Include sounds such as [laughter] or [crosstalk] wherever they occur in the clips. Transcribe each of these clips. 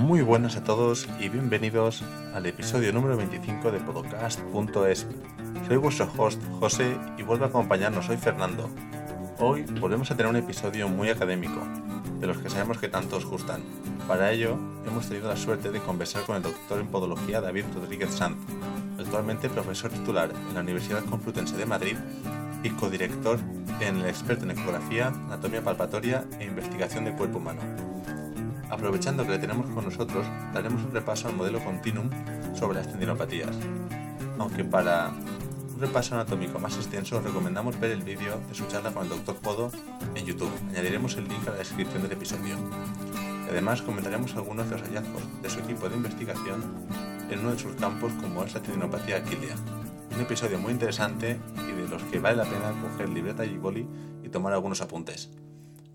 Muy buenas a todos y bienvenidos al episodio número 25 de podcast.es. Soy vuestro host José y vuelve a acompañarnos hoy Fernando. Hoy volvemos a tener un episodio muy académico, de los que sabemos que tanto os gustan. Para ello, hemos tenido la suerte de conversar con el doctor en podología David Rodríguez Sanz, actualmente profesor titular en la Universidad Complutense de Madrid y codirector en el experto en ecografía, anatomía palpatoria e investigación de cuerpo humano. Aprovechando que le tenemos con nosotros, daremos un repaso al modelo Continuum sobre las tendinopatías. Aunque para un repaso anatómico más extenso os recomendamos ver el vídeo de su charla con el Dr. Podo en YouTube. Añadiremos el link a la descripción del episodio. además comentaremos algunos de los hallazgos de su equipo de investigación en uno de sus campos como es la tendinopatía aquilia. Un episodio muy interesante y de los que vale la pena coger libreta y boli y tomar algunos apuntes.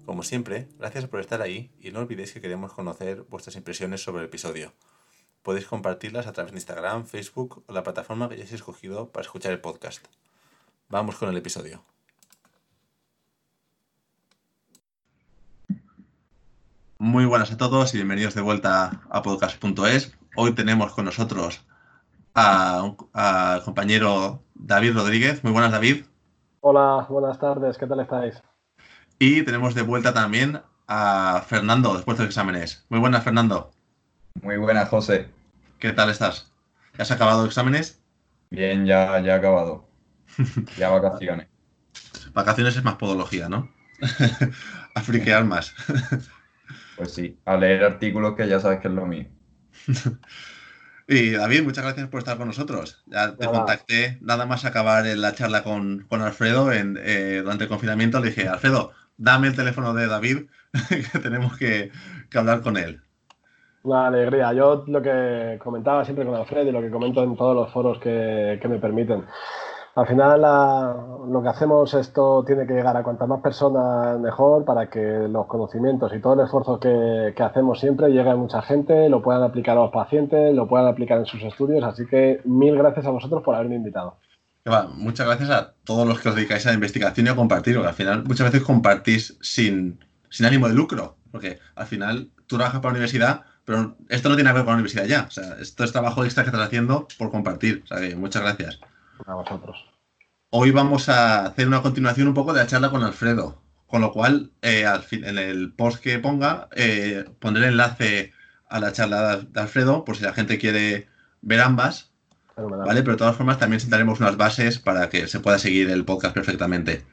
Como siempre, gracias por estar ahí y no olvidéis que queremos conocer vuestras impresiones sobre el episodio. Podéis compartirlas a través de Instagram, Facebook o la plataforma que hayáis escogido para escuchar el podcast. Vamos con el episodio. Muy buenas a todos y bienvenidos de vuelta a podcast.es. Hoy tenemos con nosotros al compañero David Rodríguez. Muy buenas, David. Hola, buenas tardes. ¿Qué tal estáis? Y tenemos de vuelta también a Fernando después de los exámenes. Muy buenas, Fernando. Muy buenas, José. ¿Qué tal estás? ¿Ya has acabado los exámenes? Bien, ya, ya he acabado. [laughs] Ya vacaciones. Vacaciones es más podología, ¿no? [laughs] a friquear más. [laughs] pues sí, a leer artículos que ya sabes que es lo mío. Y David, muchas gracias por estar con nosotros. Ya te contacté nada más acabar la charla con, Alfredo en, eh, durante el confinamiento. Le dije, Alfredo, dame el teléfono de David, [laughs] que tenemos que, hablar con él. Una alegría. Yo lo que comentaba siempre con Alfredo y lo que comento en todos los foros que, que me permiten al final lo que hacemos esto tiene que llegar a cuantas más personas mejor para que los conocimientos y todo el esfuerzo que, hacemos siempre llegue a mucha gente, lo puedan aplicar a los pacientes, lo puedan aplicar en sus estudios. Así que mil gracias a vosotros por haberme invitado. Muchas gracias a todos los que os dedicáis a la investigación y a compartir, porque al final muchas veces compartís sin, sin ánimo de lucro, porque al final tú trabajas para la universidad, pero esto no tiene que ver con la universidad ya. O sea, esto es trabajo extra que estás haciendo por compartir. O sea, que muchas gracias a vosotros. Hoy vamos a hacer una continuación un poco de la charla con Alfredo, con lo cual eh, al fin, en el post que ponga eh, pondré el enlace a la charla de Alfredo por si la gente quiere ver ambas. ¿Vale? Pero de todas formas también sentaremos unas bases para que se pueda seguir el podcast perfectamente.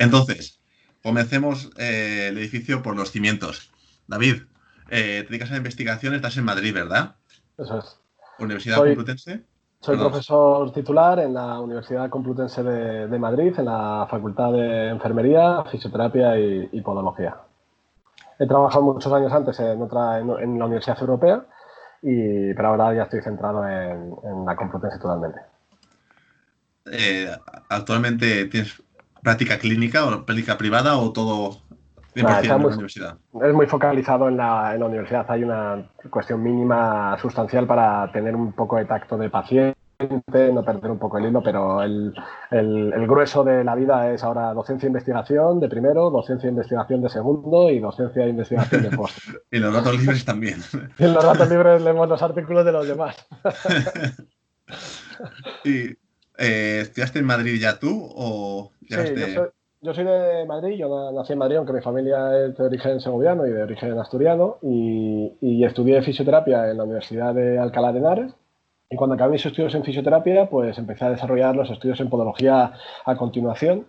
Entonces, comencemos eh, el edificio por los cimientos. David, te dedicas a la investigación, estás en Madrid, ¿verdad? Eso es. Universidad Complutense. Soy profesor titular en la Universidad Complutense de, Madrid, en la Facultad de Enfermería, Fisioterapia y, Podología. He trabajado muchos años antes en, otra, en, la Universidad Europea, y, pero ahora ya estoy centrado en, la Complutense totalmente. Eh, ¿Actualmente tienes práctica clínica o práctica privada o todo es muy focalizado en la, universidad. Hay una cuestión mínima sustancial para tener un poco de tacto de paciente, no perder un poco el hilo, pero el, grueso de la vida es ahora docencia e investigación de primero, docencia e investigación de segundo y docencia e investigación de post. [laughs] y los ratos libres también. [laughs] y en los ratos libres leemos los artículos de los demás. [laughs] ¿Y eh, estudiaste en Madrid ya tú o llegaste... Yo soy de Madrid, yo nací en Madrid, aunque mi familia es de origen segoviano y de origen asturiano, y, estudié fisioterapia en la Universidad de Alcalá de Henares. Y cuando acabé mis estudios en fisioterapia, pues empecé a desarrollar los estudios en podología a continuación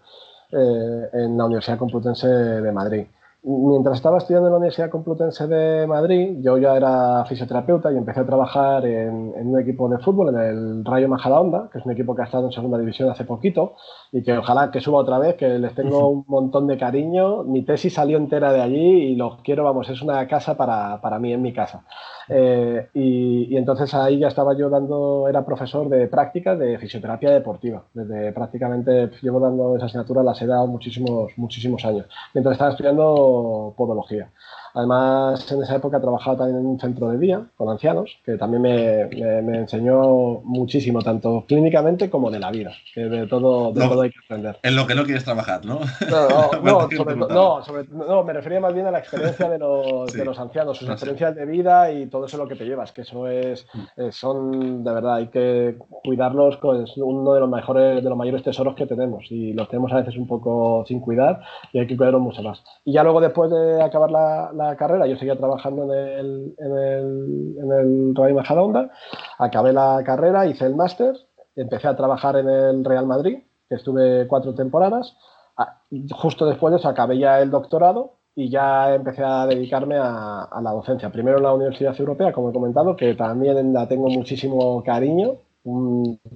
eh, en la Universidad Complutense de Madrid mientras estaba estudiando en la Universidad Complutense de Madrid, yo ya era fisioterapeuta y empecé a trabajar en, un equipo de fútbol, en el Rayo Majadahonda, que es un equipo que ha estado en segunda división hace poquito y que ojalá que suba otra vez, que les tengo un montón de cariño. Mi tesis salió entera de allí y los quiero, vamos, es una casa para, para mí, en mi casa. Eh, y, entonces ahí ya estaba yo dando, era profesor de práctica de fisioterapia deportiva. Desde prácticamente llevo dando esa asignatura, la he dado muchísimos, muchísimos años. Mientras estaba estudiando podología. Además, en esa época trabajaba también en un centro de día con ancianos, que también me, me, enseñó muchísimo, tanto clínicamente como de la vida, que de todo, de todo hay que aprender. En lo que no quieres trabajar, ¿no? No, no, [laughs] sobre, no, me refería más bien a la experiencia de los, de los ancianos, sus experiencias de vida y todo eso lo que te llevas, que eso es, mm. eh, son, de verdad, hay que cuidarlos, es uno de los mejores, de los mayores tesoros que tenemos y los tenemos a veces un poco sin cuidar y hay que cuidarlos mucho más. Y ya luego después de acabar la, la carrera, yo seguía trabajando en el, en el, en el Real Majadahonda, acabé la carrera, hice el máster, empecé a trabajar en el Real Madrid, que estuve cuatro temporadas, ah, justo después de eso acabé ya el doctorado y ya empecé a dedicarme a, a, la docencia. Primero en la Universidad Europea, como he comentado, que también la tengo muchísimo cariño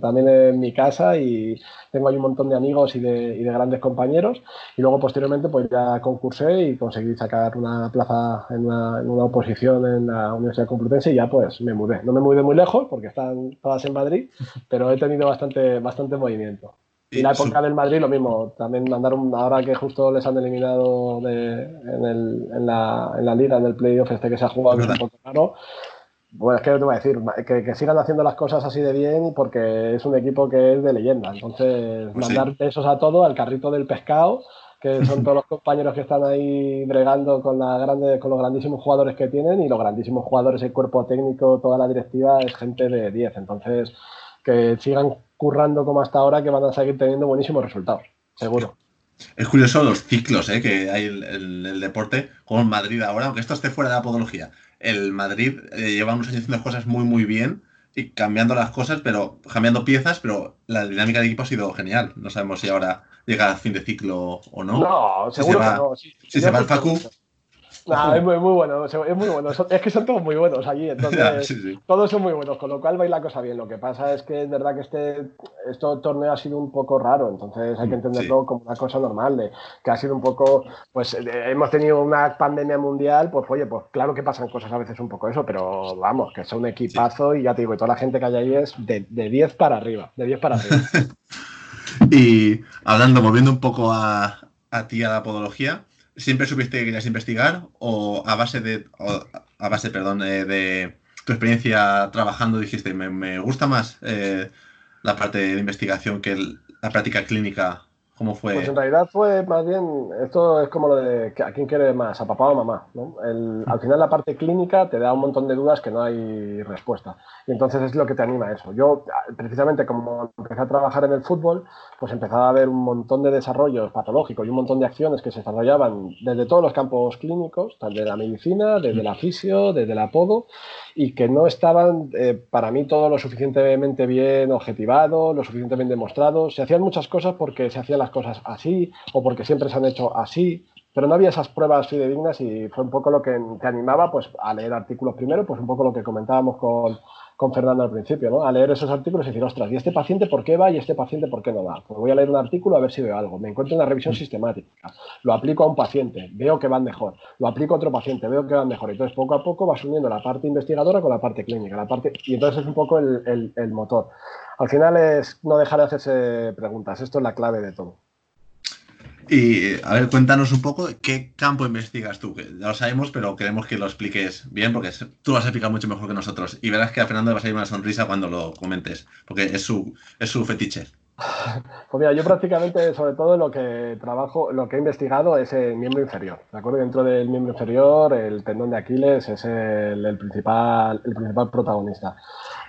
también en mi casa y tengo ahí un montón de amigos y de, y de, grandes compañeros. Y luego posteriormente pues ya concursé y conseguí sacar una plaza en una, en una oposición en la Universidad Complutense y ya pues me mudé. No me mudé muy lejos porque están todas en Madrid, [laughs] pero he tenido bastante, bastante movimiento. Y la época del Madrid lo mismo, también mandaron, ahora que justo les han eliminado de, en, el, en, la, en la liga, en el playoff este que se ha jugado, bueno, es que te voy a decir, que, sigan haciendo las cosas así de bien porque es un equipo que es de leyenda. Entonces, pues mandar besos a todo, al carrito del pescado, que son [laughs] todos los compañeros que están ahí bregando con, la grande, con los grandísimos jugadores que tienen y los grandísimos jugadores, el cuerpo técnico, toda la directiva es gente de 10. Entonces, que sigan currando como hasta ahora, que van a seguir teniendo buenísimos resultados, seguro. Es curioso los ciclos ¿eh? que hay en el, el, deporte, como en Madrid ahora, aunque esto esté fuera de la podología el Madrid eh, lleva unos años haciendo cosas muy, muy bien y cambiando las cosas, pero cambiando piezas, pero la dinámica del equipo ha sido genial. No sabemos si ahora llega a fin de ciclo o no. No, seguro que no. Si, se va el Facu, es muy, bueno, es muy bueno. Es que son todos muy buenos allí, [laughs] entonces todos son muy buenos, con lo cual va la cosa bien. Lo que pasa es que es verdad que este, este torneo ha sido un poco raro, entonces hay que mm, entenderlo como una cosa normal, de que ha sido un poco, pues hemos tenido una pandemia mundial, pues oye, pues claro que pasan cosas a veces un poco eso, pero vamos, que es un equipazo y ya te digo, y toda la gente que hay ahí es de, de 10 para arriba, de 10 para arriba. [laughs] y hablando, volviendo un poco a, a ti, a la podología, ¿Siempre supiste que querías investigar o a base de, a base, perdón, eh, de tu experiencia trabajando dijiste, me, gusta más eh, la parte de investigación que la práctica clínica ¿Cómo fue? Pues en realidad fue más bien, esto es como lo de a quién quiere más, a papá o mamá. ¿no? al final la parte clínica te da un montón de dudas que no hay respuesta. Y entonces es lo que te anima eso. Yo, precisamente como empecé a trabajar en el fútbol, pues empezaba a ver un montón de desarrollos patológicos y un montón de acciones que se desarrollaban desde todos los campos clínicos, desde la medicina, desde la fisio, desde el apodo, y que no estaban eh, para mí todo lo suficientemente bien objetivado, lo suficientemente demostrado. Se hacían muchas cosas porque se hacían las cosas así o porque siempre se han hecho así, pero no había esas pruebas fidedignas y fue un poco lo que te animaba pues, a leer artículos primero, pues un poco lo que comentábamos con, con Fernando al principio, ¿no? a leer esos artículos y decir, ostras, ¿y este paciente por qué va y este paciente por qué no va? Pues voy a leer un artículo a ver si veo algo, me encuentro una revisión sistemática, lo aplico a un paciente, veo que van mejor, lo aplico a otro paciente, veo que van mejor. Entonces, poco a poco vas uniendo la parte investigadora con la parte clínica, la parte... y entonces es un poco el, el motor. Al final es no dejar de hacerse preguntas, esto es la clave de todo. Y a ver, cuéntanos un poco qué campo investigas tú, ya lo sabemos, pero queremos que lo expliques bien, porque tú lo has explicado mucho mejor que nosotros. Y verás que a Fernando le va a salir una sonrisa cuando lo comentes, porque es su, es su fetiche. Pues mira, yo prácticamente, sobre todo, lo que trabajo, lo que he investigado es el miembro inferior. ¿De acuerdo? Dentro del miembro inferior, el tendón de Aquiles es el, principal, el principal protagonista.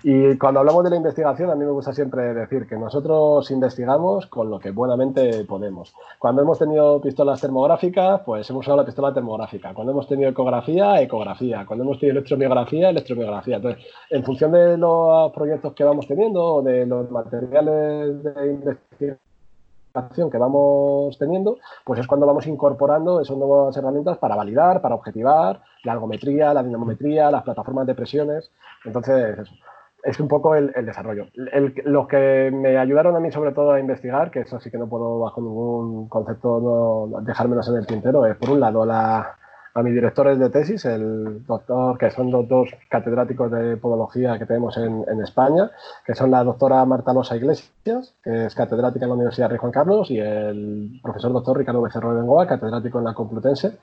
Y cuando hablamos de la investigación, a mí me gusta siempre decir que nosotros investigamos con lo que buenamente podemos. Cuando hemos tenido pistolas termográficas, pues hemos usado la pistola termográfica. Cuando hemos tenido ecografía, ecografía. Cuando hemos tenido electromiografía, electromiografía. Entonces, en función de los proyectos que vamos teniendo o de los materiales de investigación que vamos teniendo, pues es cuando vamos incorporando esas nuevas herramientas para validar, para objetivar la algometría, la dinamometría, las plataformas de presiones. Entonces, eso es un poco el, desarrollo. los que me ayudaron a mí sobre todo a investigar, que eso sí que no puedo bajo ningún concepto no, dejármelos en el tintero, es por un lado la, a mis directores de tesis, el doctor, que son los dos catedráticos de podología que tenemos en, España, que son la doctora Marta Losa Iglesias, que es catedrática en la Universidad de Juan Carlos, y el profesor doctor Ricardo Becerro de Bengoa, catedrático en la Complutense.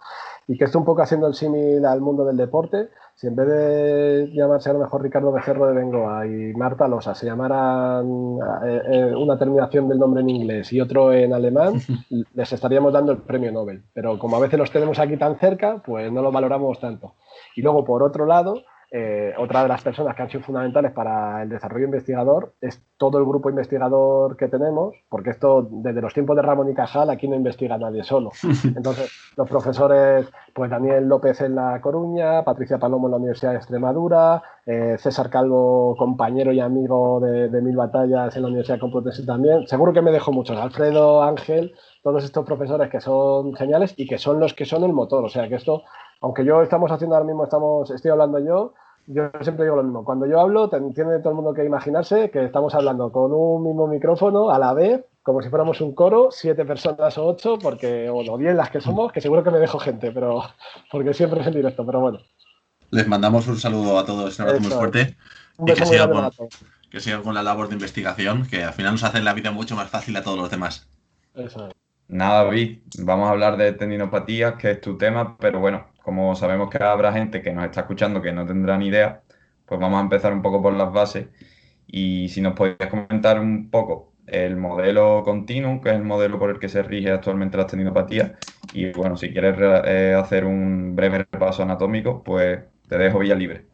Y que esto un poco haciendo el símil al mundo del deporte, si en vez de llamarse a lo mejor Ricardo Becerro de Bengoa y Marta Losa se llamaran eh, eh, una terminación del nombre en inglés y otro en alemán, [laughs] les estaríamos dando el premio Nobel. Pero como a veces los tenemos aquí tan cerca, pues no lo valoramos tanto. Y luego, por otro lado, eh, otra de las personas que han sido fundamentales para el desarrollo investigador es todo el grupo investigador que tenemos, porque esto desde los tiempos de Ramón y Cajal aquí no investiga nadie solo. [laughs] Entonces, los profesores, pues Daniel López en La Coruña, Patricia Palomo en la Universidad de Extremadura, eh, César Calvo, compañero y amigo de, Mil Batallas en la Universidad Complutense también. Seguro que me dejo muchos, Alfredo, Ángel, todos estos profesores que son geniales y que son los que son el motor. O sea que esto aunque yo estamos haciendo ahora mismo, estamos, estoy hablando yo, yo siempre digo lo mismo. Cuando yo hablo, tiene todo el mundo que imaginarse que estamos hablando con un mismo micrófono a la vez, como si fuéramos un coro, siete personas o ocho, porque, o diez las que somos, que seguro que me dejo gente, pero porque siempre es en directo, pero bueno. Les mandamos un saludo a todos, un abrazo muy fuerte. y que sigan, con, que sigan con la labor de investigación, que al final nos hace la vida mucho más fácil a todos los demás. Eso es. Nada, David, vamos a hablar de tendinopatías, que es tu tema, pero bueno, como sabemos que habrá gente que nos está escuchando que no tendrá ni idea, pues vamos a empezar un poco por las bases. Y si nos podías comentar un poco el modelo continuo, que es el modelo por el que se rige actualmente la tendinopatías, y bueno, si quieres eh, hacer un breve repaso anatómico, pues te dejo vía libre.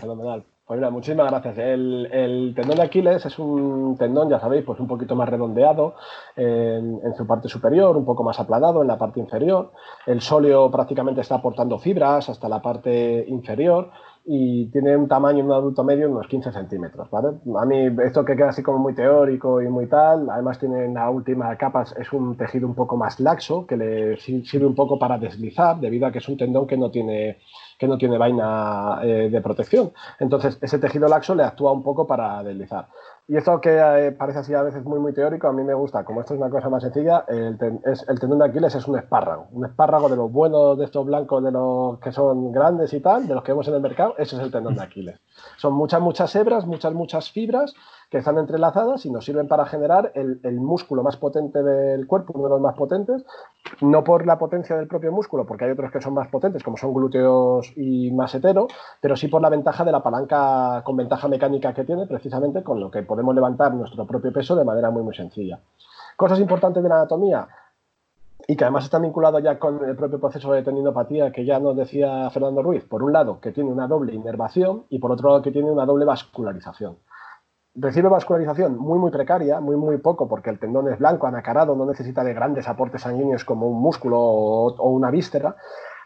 fenomenal. Pues mira, muchísimas gracias. El, tendón de Aquiles es un tendón, ya sabéis, pues un poquito más redondeado en, su parte superior, un poco más aplanado en la parte inferior. El sóleo prácticamente está aportando fibras hasta la parte inferior y tiene un tamaño en un adulto medio unos 15 centímetros. A mí esto que queda así como muy teórico y muy tal, además tiene la última capa, es un tejido un poco más laxo que le sirve un poco para deslizar debido a que es un tendón que no tiene que no tiene vaina eh, de protección. Entonces, ese tejido laxo le actúa un poco para deslizar. Y esto que eh, parece así a veces muy, muy teórico, a mí me gusta. Como esto es una cosa más sencilla, el, el tendón de Aquiles es un espárrago. Un espárrago de los buenos, de estos blancos, de los que son grandes y tal, de los que vemos en el mercado, ese es el tendón de Aquiles. Son muchas, muchas hebras, muchas, muchas fibras que están entrelazadas y nos sirven para generar el, músculo más potente del cuerpo, uno de los más potentes, no por la potencia del propio músculo, porque hay otros que son más potentes, como son glúteos y masetero, pero sí por la ventaja de la palanca con ventaja mecánica que tiene, precisamente con lo que podemos levantar nuestro propio peso de manera muy, muy sencilla. Cosas importantes de la anatomía, y que además están vinculados ya con el propio proceso de tendinopatía que ya nos decía Fernando Ruiz. Por un lado, que tiene una doble inervación y por otro lado, que tiene una doble vascularización recibe vascularización muy, muy precaria, muy, muy poco, porque el tendón es blanco, anacarado, no necesita de grandes aportes sanguíneos como un músculo o, una víscera,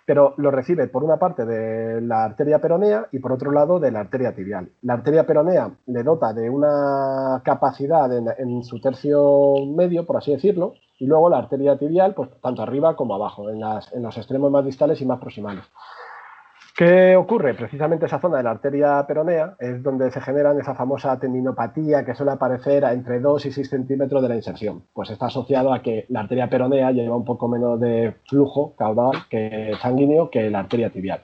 pero lo recibe por una parte de la arteria peronea y por otro lado de la arteria tibial. La arteria peronea le dota de una capacidad en, su tercio medio, por así decirlo, y luego la arteria tibial, pues tanto arriba como abajo, en, en los extremos más distales y más proximales. ¿Qué ocurre? Precisamente esa zona de la arteria peronea es donde se genera esa famosa tendinopatía que suele aparecer entre 2 y 6 centímetros de la inserción. Pues está asociado a que la arteria peronea lleva un poco menos de flujo caudal que sanguíneo que la arteria tibial.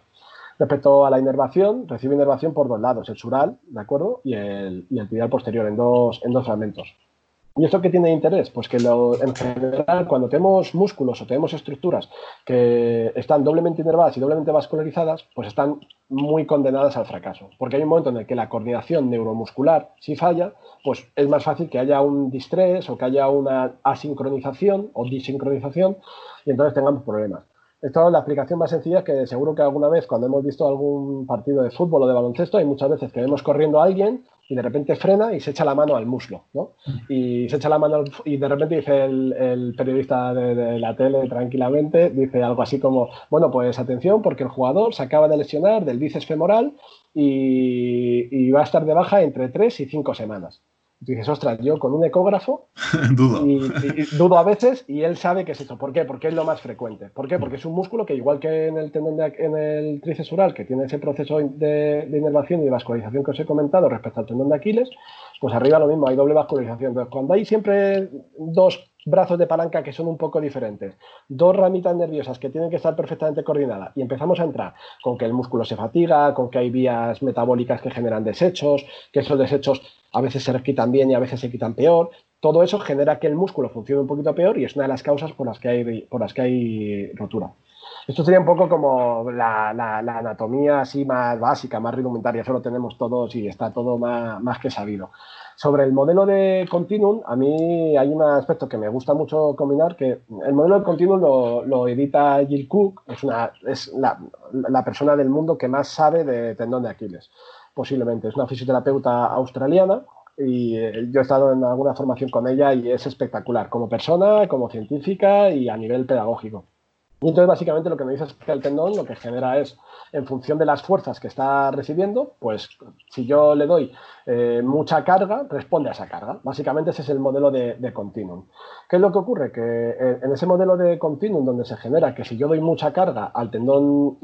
Respecto a la inervación, recibe inervación por dos lados, el sural, ¿de acuerdo? Y el, y el tibial posterior, en dos, en dos fragmentos. ¿Y esto qué tiene interés? Pues que en general, cuando tenemos músculos o tenemos estructuras que están doblemente inervadas y doblemente vascularizadas, pues están muy condenadas al fracaso. Porque hay un momento en el que la coordinación neuromuscular, si falla, pues es más fácil que haya un distrés o que haya una asincronización o disincronización y entonces tengamos problemas. Esto es la explicación más sencilla que seguro que alguna vez cuando hemos visto algún partido de fútbol o de baloncesto hay muchas veces que vemos corriendo a alguien y de repente frena y se echa la mano al muslo, ¿no? Y se echa la mano y de repente dice el, periodista de, la tele tranquilamente, dice algo así como, bueno, pues atención porque el jugador se acaba de lesionar del bíceps femoral y, y va a estar de baja entre tres y cinco semanas dices, ostras, yo con un ecógrafo [laughs] dudo. Y, dudo a veces y él sabe que es eso. ¿Por qué? Porque es lo más frecuente. ¿Por qué? Porque es un músculo que igual que en el tendón de, en el tríceps que tiene ese proceso de, de, inervación y de vascularización que os he comentado respecto al tendón de Aquiles, pues arriba lo mismo, hay doble vascularización. Entonces, cuando hay siempre dos brazos de palanca que son un poco diferentes, dos ramitas nerviosas que tienen que estar perfectamente coordinadas y empezamos a entrar con que el músculo se fatiga, con que hay vías metabólicas que generan desechos, que esos desechos a veces se quitan bien y a veces se quitan peor, todo eso genera que el músculo funcione un poquito peor y es una de las causas por las que hay, por las que hay rotura. Esto sería un poco como la, anatomía así más básica, más rudimentaria, eso lo tenemos todos y está todo más, que sabido. Sobre el modelo de continuum, a mí hay un aspecto que me gusta mucho combinar, que el modelo de continuum lo, edita Jill Cook, es, una, es la, la persona del mundo que más sabe de tendón de Aquiles, posiblemente. Es una fisioterapeuta australiana y eh, yo he estado en alguna formación con ella y es espectacular, como persona, como científica y a nivel pedagógico. Y entonces, básicamente, lo que me dice es que el tendón lo que genera es, en función de las fuerzas que está recibiendo, pues si yo le doy eh, mucha carga, responde a esa carga. Básicamente, ese es el modelo de, de, continuum. ¿Qué es lo que ocurre? Que eh, en ese modelo de continuum, donde se genera que si yo doy mucha carga al tendón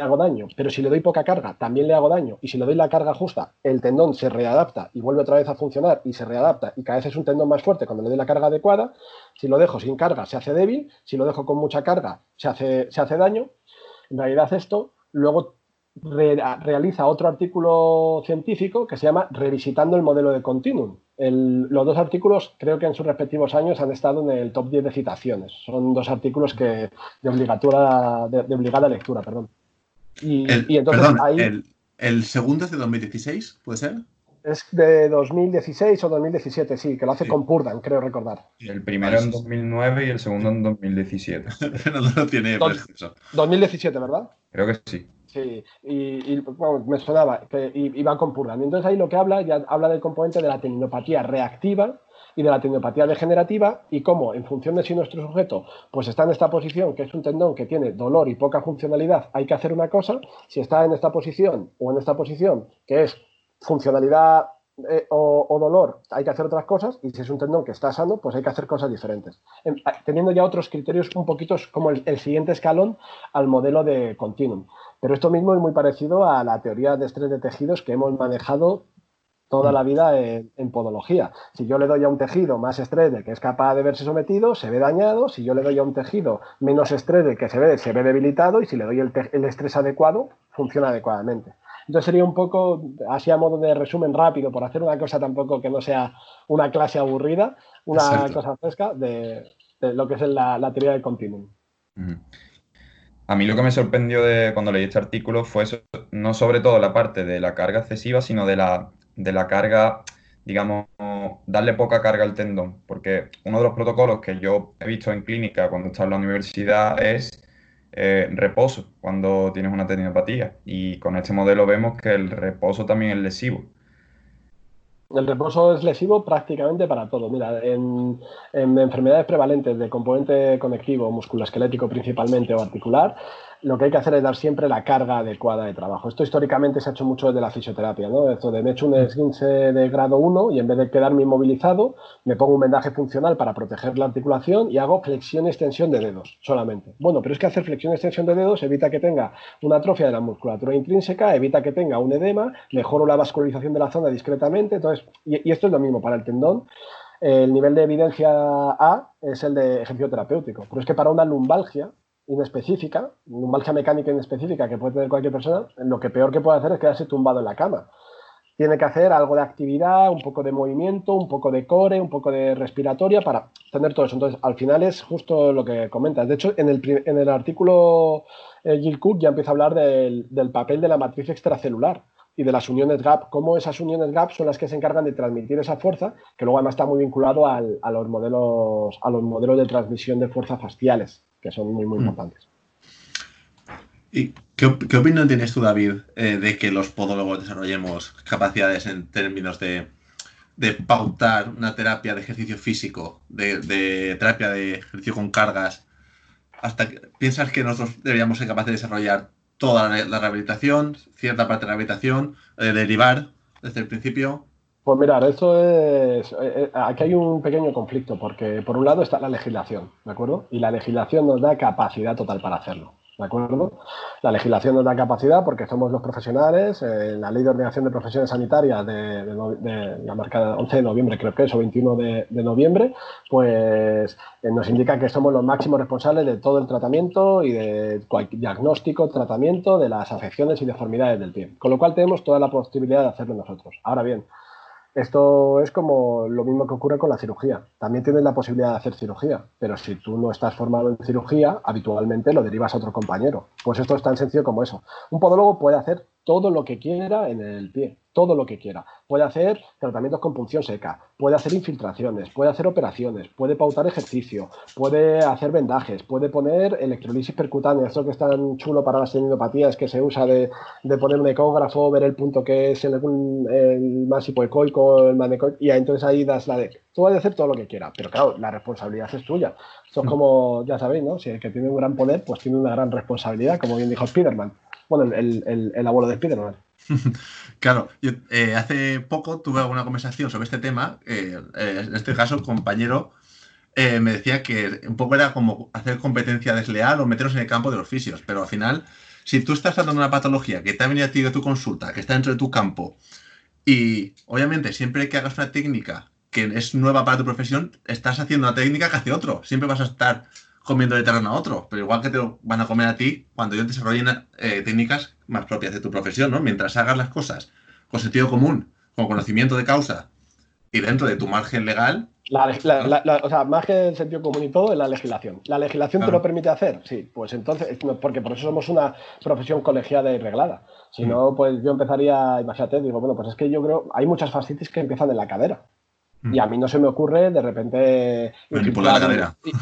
hago daño, pero si le doy poca carga, también le hago daño, y si le doy la carga justa, el tendón se readapta y vuelve otra vez a funcionar y se readapta, y cada vez es un tendón más fuerte cuando le doy la carga adecuada, si lo dejo sin carga se hace débil, si lo dejo con mucha carga se hace, se hace daño. En realidad esto luego realiza otro artículo científico que se llama Revisitando el modelo de continuum. los dos artículos creo que en sus respectivos años han estado en el top 10 de citaciones. Son dos artículos que de, de obligada lectura. Perdón. Y, el, entonces perdón, el, segundo es de 2016, ¿puede ser? Es de 2016 o 2017, sí, que lo hace con Purdan, creo recordar. El primero en 2009 y el segundo en 2017. [laughs] no, lo tiene 2017, ¿verdad? Creo que sí. Sí, y, me sonaba que iba con Purdan. Entonces ahí lo que habla, ya habla del componente de la tendinopatía reactiva, y de la tendinopatía degenerativa y cómo, en función de si nuestro sujeto pues está en esta posición, que es un tendón que tiene dolor y poca funcionalidad, hay que hacer una cosa, si está en esta posición o en esta posición, que es funcionalidad eh, o, dolor, hay que hacer otras cosas, y si es un tendón que está sano, pues hay que hacer cosas diferentes. teniendo ya otros criterios un poquito como el, el, siguiente escalón al modelo de continuum. Pero esto mismo es muy parecido a la teoría de estrés de tejidos que hemos manejado toda la vida en, podología. Si yo le doy a un tejido más estrés de que es capaz de verse sometido, se ve dañado. Si yo le doy a un tejido menos estrés de que se ve, se ve debilitado. Y si le doy el, estrés adecuado, funciona adecuadamente. Entonces sería un poco, así a modo de resumen rápido, por hacer una cosa tampoco que no sea una clase aburrida, una cosa fresca de, lo que es la, teoría del continuum. A mí lo que me sorprendió de cuando leí este artículo fue no sobre todo la parte de la carga excesiva, sino de la de la carga, digamos, darle poca carga al tendón, porque uno de los protocolos que yo he visto en clínica cuando estaba en la universidad es eh, reposo cuando tienes una tendinopatía y con este modelo vemos que el reposo también es lesivo. El reposo es lesivo prácticamente para todo. Mira, en, en enfermedades prevalentes de componente conectivo, musculoesquelético principalmente o articular, lo que hay que hacer es dar siempre la carga adecuada de trabajo. Esto históricamente se ha hecho mucho desde la fisioterapia, ¿no? Esto de me echo un esguince de grado 1 y en vez de quedarme inmovilizado, me pongo un vendaje funcional para proteger la articulación y hago flexión y extensión de dedos solamente. Bueno, pero es que hacer flexión y extensión de dedos evita que tenga una atrofia de la musculatura intrínseca, evita que tenga un edema, mejoro la vascularización de la zona discretamente. Entonces, y, y esto es lo mismo para el tendón. El nivel de evidencia A es el de ejercicio terapéutico, pero es que para una lumbalgia inespecífica, lumbalgia mecánica inespecífica que puede tener cualquier persona, lo que peor que puede hacer es quedarse tumbado en la cama. Tiene que hacer algo de actividad, un poco de movimiento, un poco de core, un poco de respiratoria para tener todo eso. Entonces, al final es justo lo que comentas. De hecho, en el, en el artículo eh, Cook ya empieza a hablar del, del papel de la matriz extracelular y de las uniones GAP, cómo esas uniones GAP son las que se encargan de transmitir esa fuerza, que luego además está muy vinculado a, los modelos, a los modelos de transmisión de fuerza faciales que son muy, muy mm. importantes. ¿Y qué, opinión tienes tú, David, eh, de que los podólogos desarrollemos capacidades en términos de, pautar una terapia de ejercicio físico, de, terapia de ejercicio con cargas? Hasta ¿Piensas que nosotros deberíamos ser capaces de desarrollar toda la, rehabilitación, cierta parte de la rehabilitación, eh, derivar desde el principio? Pues mirar, eso es. Eh, eh, aquí hay un pequeño conflicto, porque por un lado está la legislación, ¿de acuerdo? Y la legislación nos da capacidad total para hacerlo. ¿De acuerdo? La legislación nos da capacidad porque somos los profesionales. en la ley de ordenación de profesiones sanitarias de, la marca 11 de noviembre, creo que es, o 21 de, noviembre, pues eh, nos indica que somos los máximos responsables de todo el tratamiento y de cualquier diagnóstico, tratamiento de las afecciones y deformidades del pie. Con lo cual tenemos toda la posibilidad de hacerlo nosotros. Ahora bien, Esto es como lo mismo que ocurre con la cirugía. También tienes la posibilidad de hacer cirugía, pero si tú no estás formado en cirugía, habitualmente lo derivas a otro compañero. Pues esto es tan sencillo como eso. Un podólogo puede hacer todo lo que quiera en el pie, todo lo que quiera. Puede hacer tratamientos con punción seca, puede hacer infiltraciones, puede hacer operaciones, puede pautar ejercicio, puede hacer vendajes, puede poner electrolisis percutánea, esto que es tan chulo para las tendinopatías que se usa de, poner un ecógrafo, ver el punto que es el, el más hipoecoico, el manecoico, y entonces ahí das la de... Tú puedes hacer todo lo que quiera, pero claro, la responsabilidad es tuya. Esto es mm. como, ya sabéis, ¿no? Si el que tiene un gran poder, pues tiene una gran responsabilidad, como bien dijo Spiderman bueno, el, abuelo de Spiderman. [laughs] claro, yo eh, hace poco tuve alguna conversación sobre este tema, eh, eh, en este caso el compañero me decía que un poco era como hacer competencia desleal o meternos en el campo de los fisios, pero al final, si tú estás tratando una patología que te ha venido a ti tu consulta, que está dentro de tu campo, y obviamente siempre que hagas una técnica que es nueva para tu profesión, estás haciendo una técnica que hace otro, siempre vas a estar comiendo de terreno a otro, pero igual que te van a comer a ti cuando yo desarrollen eh, técnicas más propias de tu profesión, ¿no? Mientras hagas las cosas con sentido común, con conocimiento de causa y dentro de tu margen legal. o sea, margen del sentido común y todo es la legislación. ¿La legislación te lo permite hacer? Sí, pues entonces, porque por eso somos una profesión colegiada y reglada. Si no, pues yo empezaría, imagínate, digo, bueno, pues es que yo creo, hay muchas fascitis que empiezan en la cadera. Y a mí no se me ocurre de repente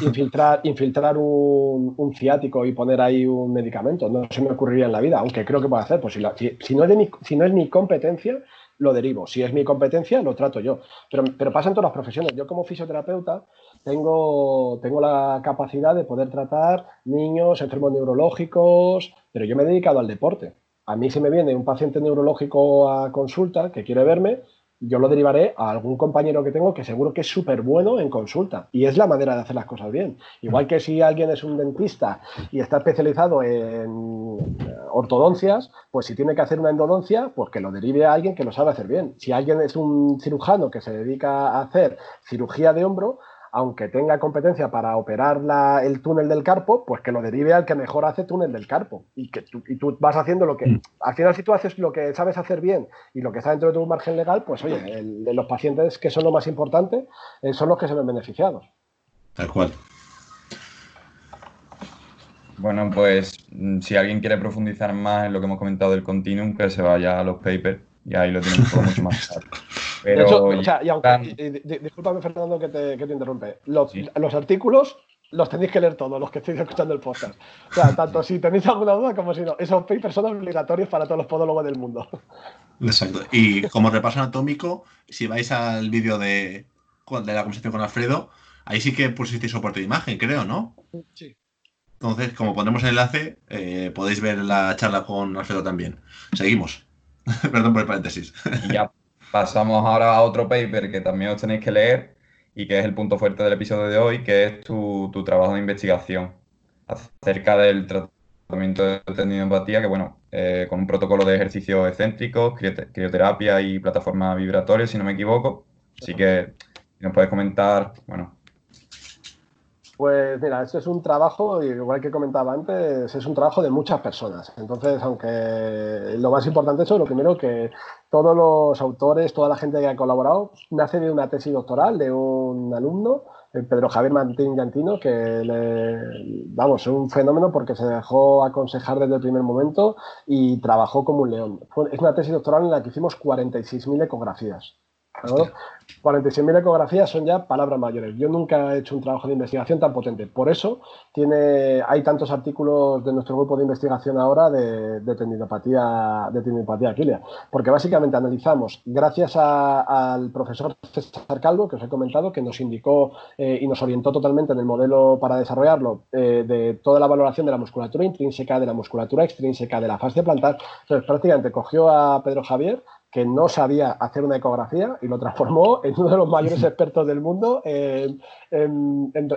infiltrar, infiltrar, un, ciático y poner ahí un medicamento. No se me ocurriría en la vida, aunque creo que puedo hacer. Pues si, si, no, es de si no es mi competencia, lo derivo. Si es mi competencia, lo trato yo. Pero, pero pasa en todas las profesiones. Yo como fisioterapeuta tengo, tengo la capacidad de poder tratar niños, enfermos neurológicos, pero yo me he dedicado al deporte. A mí se me viene un paciente neurológico a consulta que quiere verme yo lo derivaré a algún compañero que tengo que seguro que es súper bueno en consulta. Y es la manera de hacer las cosas bien. Igual que si alguien es un dentista y está especializado en eh, ortodoncias, pues si tiene que hacer una endodoncia, pues que lo derive a alguien que lo sabe hacer bien. Si alguien es un cirujano que se dedica a hacer cirugía de hombro, aunque tenga competencia para operar el túnel del carpo, pues que lo derive al que mejor hace túnel del carpo. Y que tú, y tú vas haciendo lo que. Mm. Al final, si tú haces lo que sabes hacer bien y lo que está dentro de tu margen legal, pues oye, de los pacientes que son lo más importante eh, son los que se ven beneficiados. Tal cual. Bueno, pues mm, si alguien quiere profundizar más en lo que hemos comentado del continuum, que se vaya a los papers y ahí lo tienen todo mucho más claro. [laughs] Pero discúlpame, Fernando, que te, que te interrumpe. Los, los, artículos los tenéis que leer todos, los que estéis escuchando el podcast. O sea, tanto si tenéis alguna duda como si no. Esos papers son obligatorios para todos los podólogos del mundo. Exacto. Y como repaso anatómico, si vais al vídeo de, de la conversación con Alfredo, ahí sí que pusisteis soporte de imagen, creo, ¿no? Sí. Entonces, como pondremos el enlace, eh, podéis ver la charla con Alfredo también. Seguimos. [laughs] Perdón por el paréntesis. Y ya pasamos ahora a otro paper que también os tenéis que leer y que es el punto fuerte del episodio de hoy, que es tu, trabajo de investigación acerca del tratamiento de tendinopatía, que bueno, eh, con un protocolo de ejercicios excéntricos, crioterapia y plataforma vibratoria, si no me equivoco. Así que nos puedes comentar, bueno, pues mira, esto es un trabajo, igual que comentaba antes, es un trabajo de muchas personas. Entonces, aunque lo más importante es lo primero que todos los autores, toda la gente que ha colaborado, nace de una tesis doctoral de un alumno, Pedro Javier Martín Llantino, que le, vamos, es un fenómeno porque se dejó aconsejar desde el primer momento y trabajó como un león. Es una tesis doctoral en la que hicimos 46.000 ecografías. 46.000 ecografías son ya palabras mayores. Yo nunca he hecho un trabajo de investigación tan potente. Por eso tiene, hay tantos artículos de nuestro grupo de investigación ahora de, tendinopatía, de tendinopatía aquilia. Porque básicamente analizamos, gracias al profesor César Calvo, que os he comentado, que nos indicó eh, y nos orientó totalmente en el modelo para desarrollarlo, eh, de toda la valoración de la musculatura intrínseca, de la musculatura extrínseca, de la fase plantar. Entonces, prácticamente cogió a Pedro Javier, que no sabía hacer una ecografía y lo transformó [laughs] en uno de los mayores expertos del mundo en,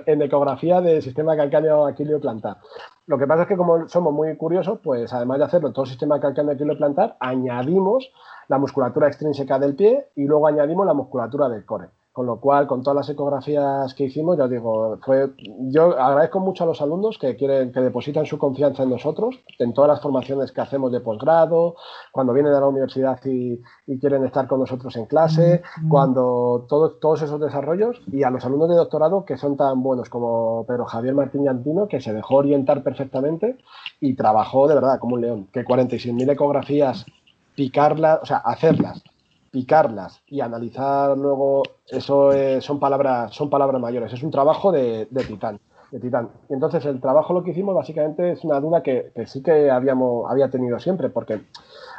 ecografía del sistema calcáneo aquilio plantar. Lo que pasa es que como somos muy curiosos, pues además de hacerlo todo el sistema calcáneo aquilio plantar, añadimos la musculatura extrínseca del pie y luego añadimos la musculatura del core. Con lo cual, con todas las ecografías que hicimos, ya digo, fue, yo agradezco mucho a los alumnos que quieren, que depositan su confianza en nosotros, en todas las formaciones que hacemos de posgrado, cuando vienen a la universidad y, quieren estar con nosotros en clase, cuando todos esos desarrollos, y a los alumnos de doctorado que son tan buenos como Pedro Javier Martín Yantino, que se dejó orientar perfectamente y trabajó de verdad como un león, que 46.000 ecografías, picarlas, o sea, hacerlas picarlas y analizar luego, eso son, palabras, son palabras mayores, es un trabajo de, titán. De titán. Y entonces el trabajo lo que hicimos básicamente es una duda que, sí que habíamos, había tenido siempre, porque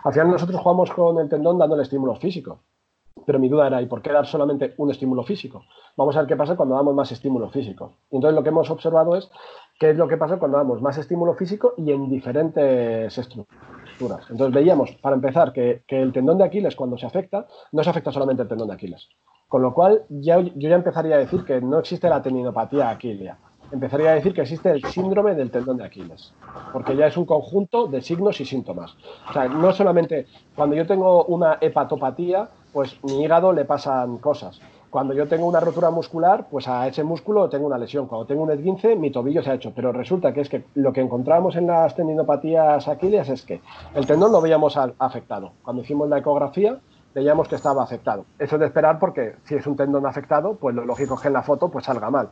al final nosotros jugamos con el tendón dándole estímulos físicos. Pero mi duda era, ¿y por qué dar solamente un estímulo físico? Vamos a ver qué pasa cuando damos más estímulo físico. Y entonces lo que hemos observado es qué es lo que pasa cuando damos más estímulo físico y en diferentes estructuras. Entonces veíamos, para empezar, que, el tendón de Aquiles cuando se afecta, no se afecta solamente el tendón de Aquiles. Con lo cual, ya, yo ya empezaría a decir que no existe la tendinopatía aquilia. Empezaría a decir que existe el síndrome del tendón de Aquiles, porque ya es un conjunto de signos y síntomas. O sea, no solamente cuando yo tengo una hepatopatía, pues mi hígado le pasan cosas cuando yo tengo una rotura muscular, pues a ese músculo tengo una lesión. Cuando tengo un esguince, mi tobillo se ha hecho. Pero resulta que es que lo que encontramos en las tendinopatías aquileas es que el tendón lo veíamos afectado. Cuando hicimos la ecografía, veíamos que estaba afectado. Eso es de esperar porque si es un tendón afectado, pues lo lógico es que en la foto pues salga mal.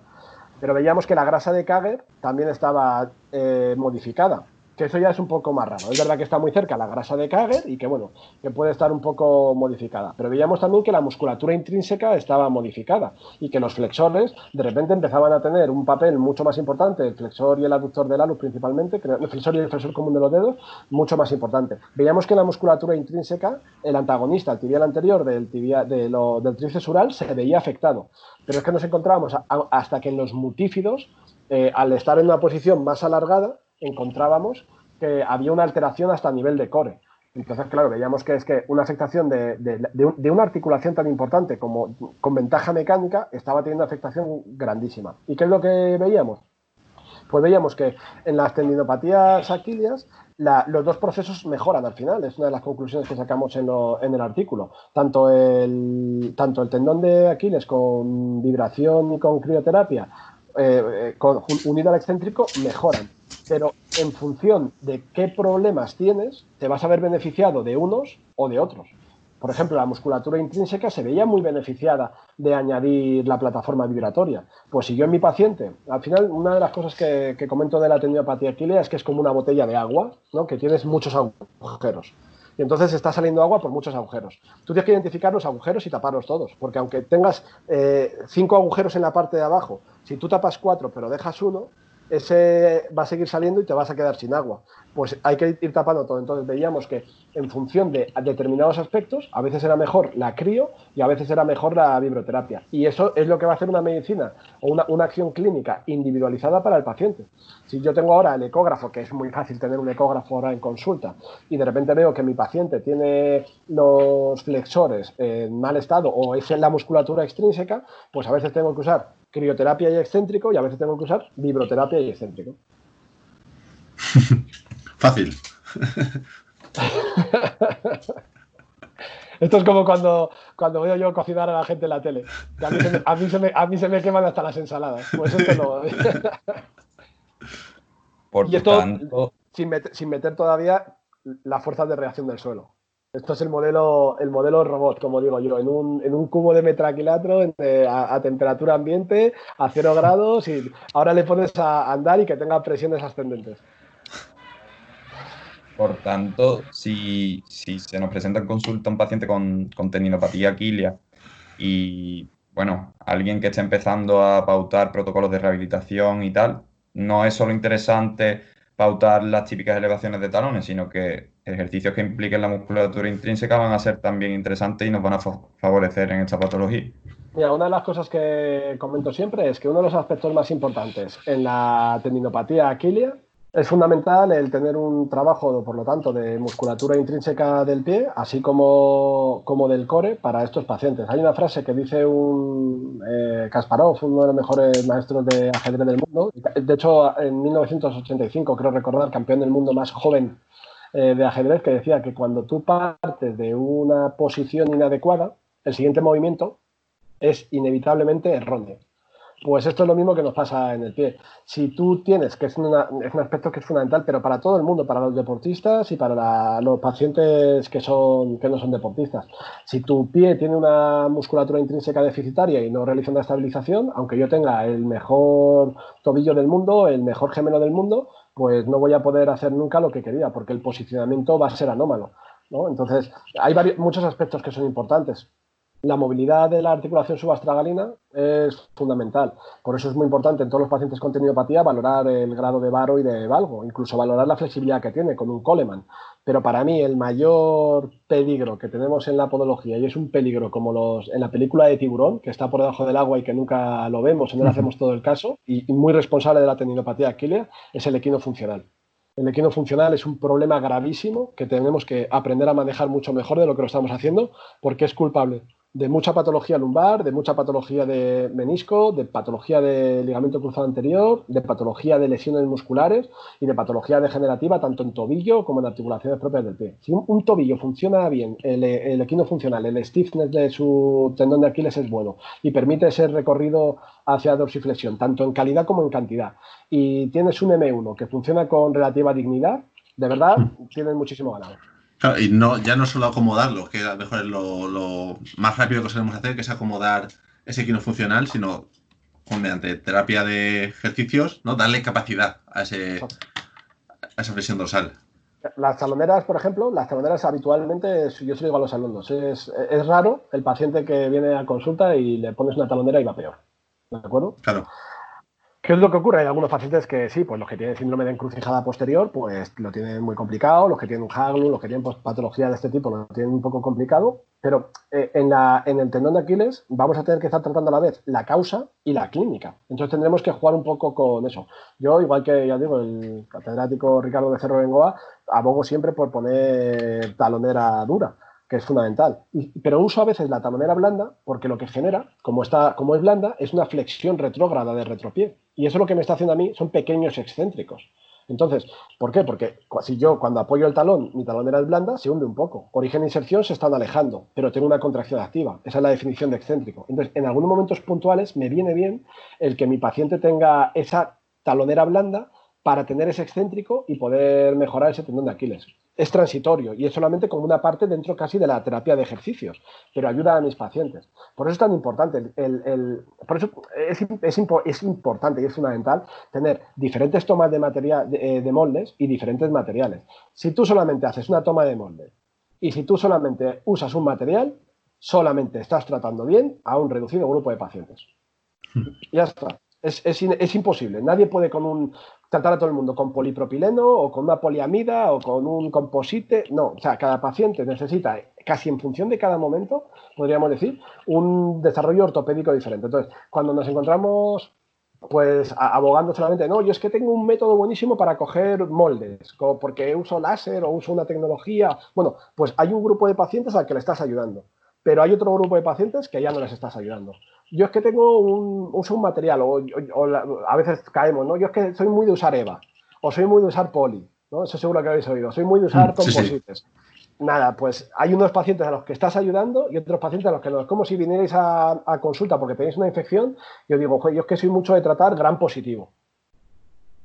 Pero veíamos que la grasa de Kager también estaba eh, modificada que eso ya es un poco más raro. Es verdad que está muy cerca la grasa de Kager y que, bueno, que puede estar un poco modificada. Pero veíamos también que la musculatura intrínseca estaba modificada y que los flexores de repente empezaban a tener un papel mucho más importante, el flexor y el aductor del alus principalmente, el flexor y el flexor común de los dedos, mucho más importante. Veíamos que la musculatura intrínseca, el antagonista, el tibial anterior del, tibia, del tríceps se veía afectado. Pero es que nos encontrábamos hasta que en los mutífidos, eh, al estar en una posición más alargada, encontrábamos que había una alteración hasta a nivel de core. Entonces, claro, veíamos que es que una afectación de, de, una articulación tan importante como con ventaja mecánica estaba teniendo afectación grandísima. ¿Y qué es lo que veíamos? Pues veíamos que en las tendinopatías aquilias los dos procesos mejoran al final. Es una de las conclusiones que sacamos en, en el artículo. Tanto el, tanto el tendón de Aquiles con vibración y con crioterapia eh, con, unido al excéntrico mejoran pero en función de qué problemas tienes, te vas a ver beneficiado de unos o de otros. Por ejemplo, la musculatura intrínseca se veía muy beneficiada de añadir la plataforma vibratoria. Pues si yo en mi paciente, al final una de las cosas que, comento de la tendinopatía aquilea es que es como una botella de agua, ¿no? que tienes muchos agujeros. Y entonces está saliendo agua por muchos agujeros. Tú tienes que identificar los agujeros y taparlos todos, porque aunque tengas eh, cinco agujeros en la parte de abajo, si tú tapas cuatro pero dejas uno, ese va a seguir saliendo y te vas a quedar sin agua. Pues hay que ir tapando todo. Entonces veíamos que en función de determinados aspectos, a veces era mejor la crío y a veces era mejor la vibroterapia. Y eso es lo que va a hacer una medicina o una, una acción clínica individualizada para el paciente. Si yo tengo ahora el ecógrafo, que es muy fácil tener un ecógrafo ahora en consulta, y de repente veo que mi paciente tiene los flexores en mal estado o es en la musculatura extrínseca, pues a veces tengo que usar crioterapia y excéntrico y a veces tengo que usar vibroterapia y excéntrico. [laughs] Fácil. [laughs] Esto es como cuando, cuando veo yo cocinar a la gente en la tele. a, mí se me, a, mí se me, queman hasta las ensaladas. Pues esto no. [laughs] y esto sin, meter, sin meter todavía las fuerzas de reacción del suelo. Esto es el modelo, el modelo robot, como digo yo, en un, en un cubo de metraquilatro a, temperatura ambiente, a cero grados, y ahora le pones a andar y que tenga presiones ascendentes. Por tanto, si, se nos presenta en consulta un paciente con, con tendinopatía aquilia y, bueno, alguien que esté empezando a pautar protocolos de rehabilitación y tal, no es solo interesante pautar las típicas elevaciones de talones, sino que ejercicios que impliquen la musculatura intrínseca van a ser también interesantes y nos van a favorecer en esta patología. Mira, una de las cosas que comento siempre es que uno de los aspectos más importantes en la tendinopatía aquilia es fundamental el tener un trabajo, por lo tanto, de musculatura intrínseca del pie, así como, como del core para estos pacientes. Hay una frase que dice un eh, Kasparov, uno de los mejores maestros de ajedrez del mundo. De hecho, en 1985, creo recordar, campeón del mundo más joven eh, de ajedrez, que decía que cuando tú partes de una posición inadecuada, el siguiente movimiento es inevitablemente erróneo. Pues esto es lo mismo que nos pasa en el pie. Si tú tienes, que es, un aspecto que es fundamental, pero para todo el mundo, para los deportistas y para los pacientes que, son, que no son deportistas. Si tu pie tiene una musculatura intrínseca deficitaria y no realiza una estabilización, aunque yo tenga el mejor tobillo del mundo, el mejor gemelo del mundo, pues no voy a poder hacer nunca lo que quería, porque el posicionamiento va a ser anómalo. Entonces, hay muchos aspectos que son importantes la movilidad de la articulación subastragalina es fundamental. Por eso es muy importante en todos los pacientes con tendinopatía valorar el grado de varo y de valgo, incluso valorar la flexibilidad que tiene con un Coleman. Pero para mí el mayor peligro que tenemos en la podología, y es un peligro como los en la película de tiburón, que está por debajo del agua y que nunca lo vemos, no le hacemos todo el caso, y, muy responsable de la tendinopatía aquilea, es el equino funcional. El equino funcional es un problema gravísimo que tenemos que aprender a manejar mucho mejor de lo que lo estamos haciendo, porque es culpable de mucha patología lumbar, de mucha patología de menisco, de patología de ligamento cruzado anterior, de patología de lesiones musculares y de patología degenerativa tanto en tobillo como en articulaciones propias del pie. Si un, tobillo funciona bien, el, equino funcional, el stiffness de su tendón de Aquiles es bueno y permite ese recorrido hacia dorsiflexión, tanto en calidad como en cantidad, y tienes un M1 que funciona con relativa dignidad, de verdad tienes muchísimo ganado y no, ya no solo acomodarlo, que a lo mejor es lo, más rápido que solemos hacer, que es acomodar ese equino funcional, sino mediante terapia de ejercicios, ¿no? Darle capacidad a, ese, a esa presión dorsal. Las taloneras, por ejemplo, las taloneras habitualmente, yo se lo digo a los alumnos, es, es raro el paciente que viene a consulta y le pones una talonera y va peor. ¿De acuerdo? Claro. ¿Qué es lo que ocurre? Hay algunos pacientes que sí, pues los que tienen síndrome de encrucijada posterior, pues lo tienen muy complicado, los que tienen un Haglund, los que tienen pues, patología de este tipo, lo tienen un poco complicado, pero eh, en, el tendón de Aquiles vamos a tener que estar tratando a la vez la causa y la clínica. Entonces tendremos que jugar un poco con eso. Yo, igual que ya digo, el catedrático Ricardo de Cerro Bengoa, abogo siempre por poner talonera dura que es fundamental. pero uso a veces la talonera blanda porque lo que genera, como, está, como es blanda, es una flexión retrógrada del retropié. Y eso lo que me está haciendo a mí son pequeños excéntricos. Entonces, ¿por qué? Porque si yo cuando apoyo el talón, mi talonera es blanda, se hunde un poco. Origen e inserción se están alejando, pero tengo una contracción activa. Esa es la definición de excéntrico. Entonces, en algunos momentos puntuales me viene bien el que mi paciente tenga esa talonera blanda para tener ese excéntrico y poder mejorar ese tendón de Aquiles. Es transitorio y es solamente como una parte dentro casi de la terapia de ejercicios, pero ayuda a mis pacientes. Por eso es tan importante, el, por eso es, es, importante y es fundamental tener diferentes tomas de, material, de, de moldes y diferentes materiales. Si tú solamente haces una toma de molde y si tú solamente usas un material, solamente estás tratando bien a un reducido grupo de pacientes. Hmm. Ya está. Es, es, imposible. Nadie puede con un, tratar a todo el mundo con polipropileno o con una poliamida o con un composite. No, o sea, cada paciente necesita, casi en función de cada momento, podríamos decir, un desarrollo ortopédico diferente. Entonces, cuando nos encontramos pues abogando solamente, no, yo es que tengo un método buenísimo para coger moldes, porque uso láser o uso una tecnología. Bueno, pues hay un grupo de pacientes al que le estás ayudando, pero hay otro grupo de pacientes que ya no les estás ayudando yo es que tengo un, uso un material, o, a veces caemos, ¿no? Yo es que soy muy de usar EVA, o soy muy de usar poli, ¿no? Eso seguro que habéis oído. Soy muy de usar mm, composites. Nada, pues hay unos pacientes a los que estás ayudando y otros pacientes a los que no. Es como si vinierais a, consulta porque tenéis una infección. Yo digo, yo es que soy mucho de tratar gran positivo.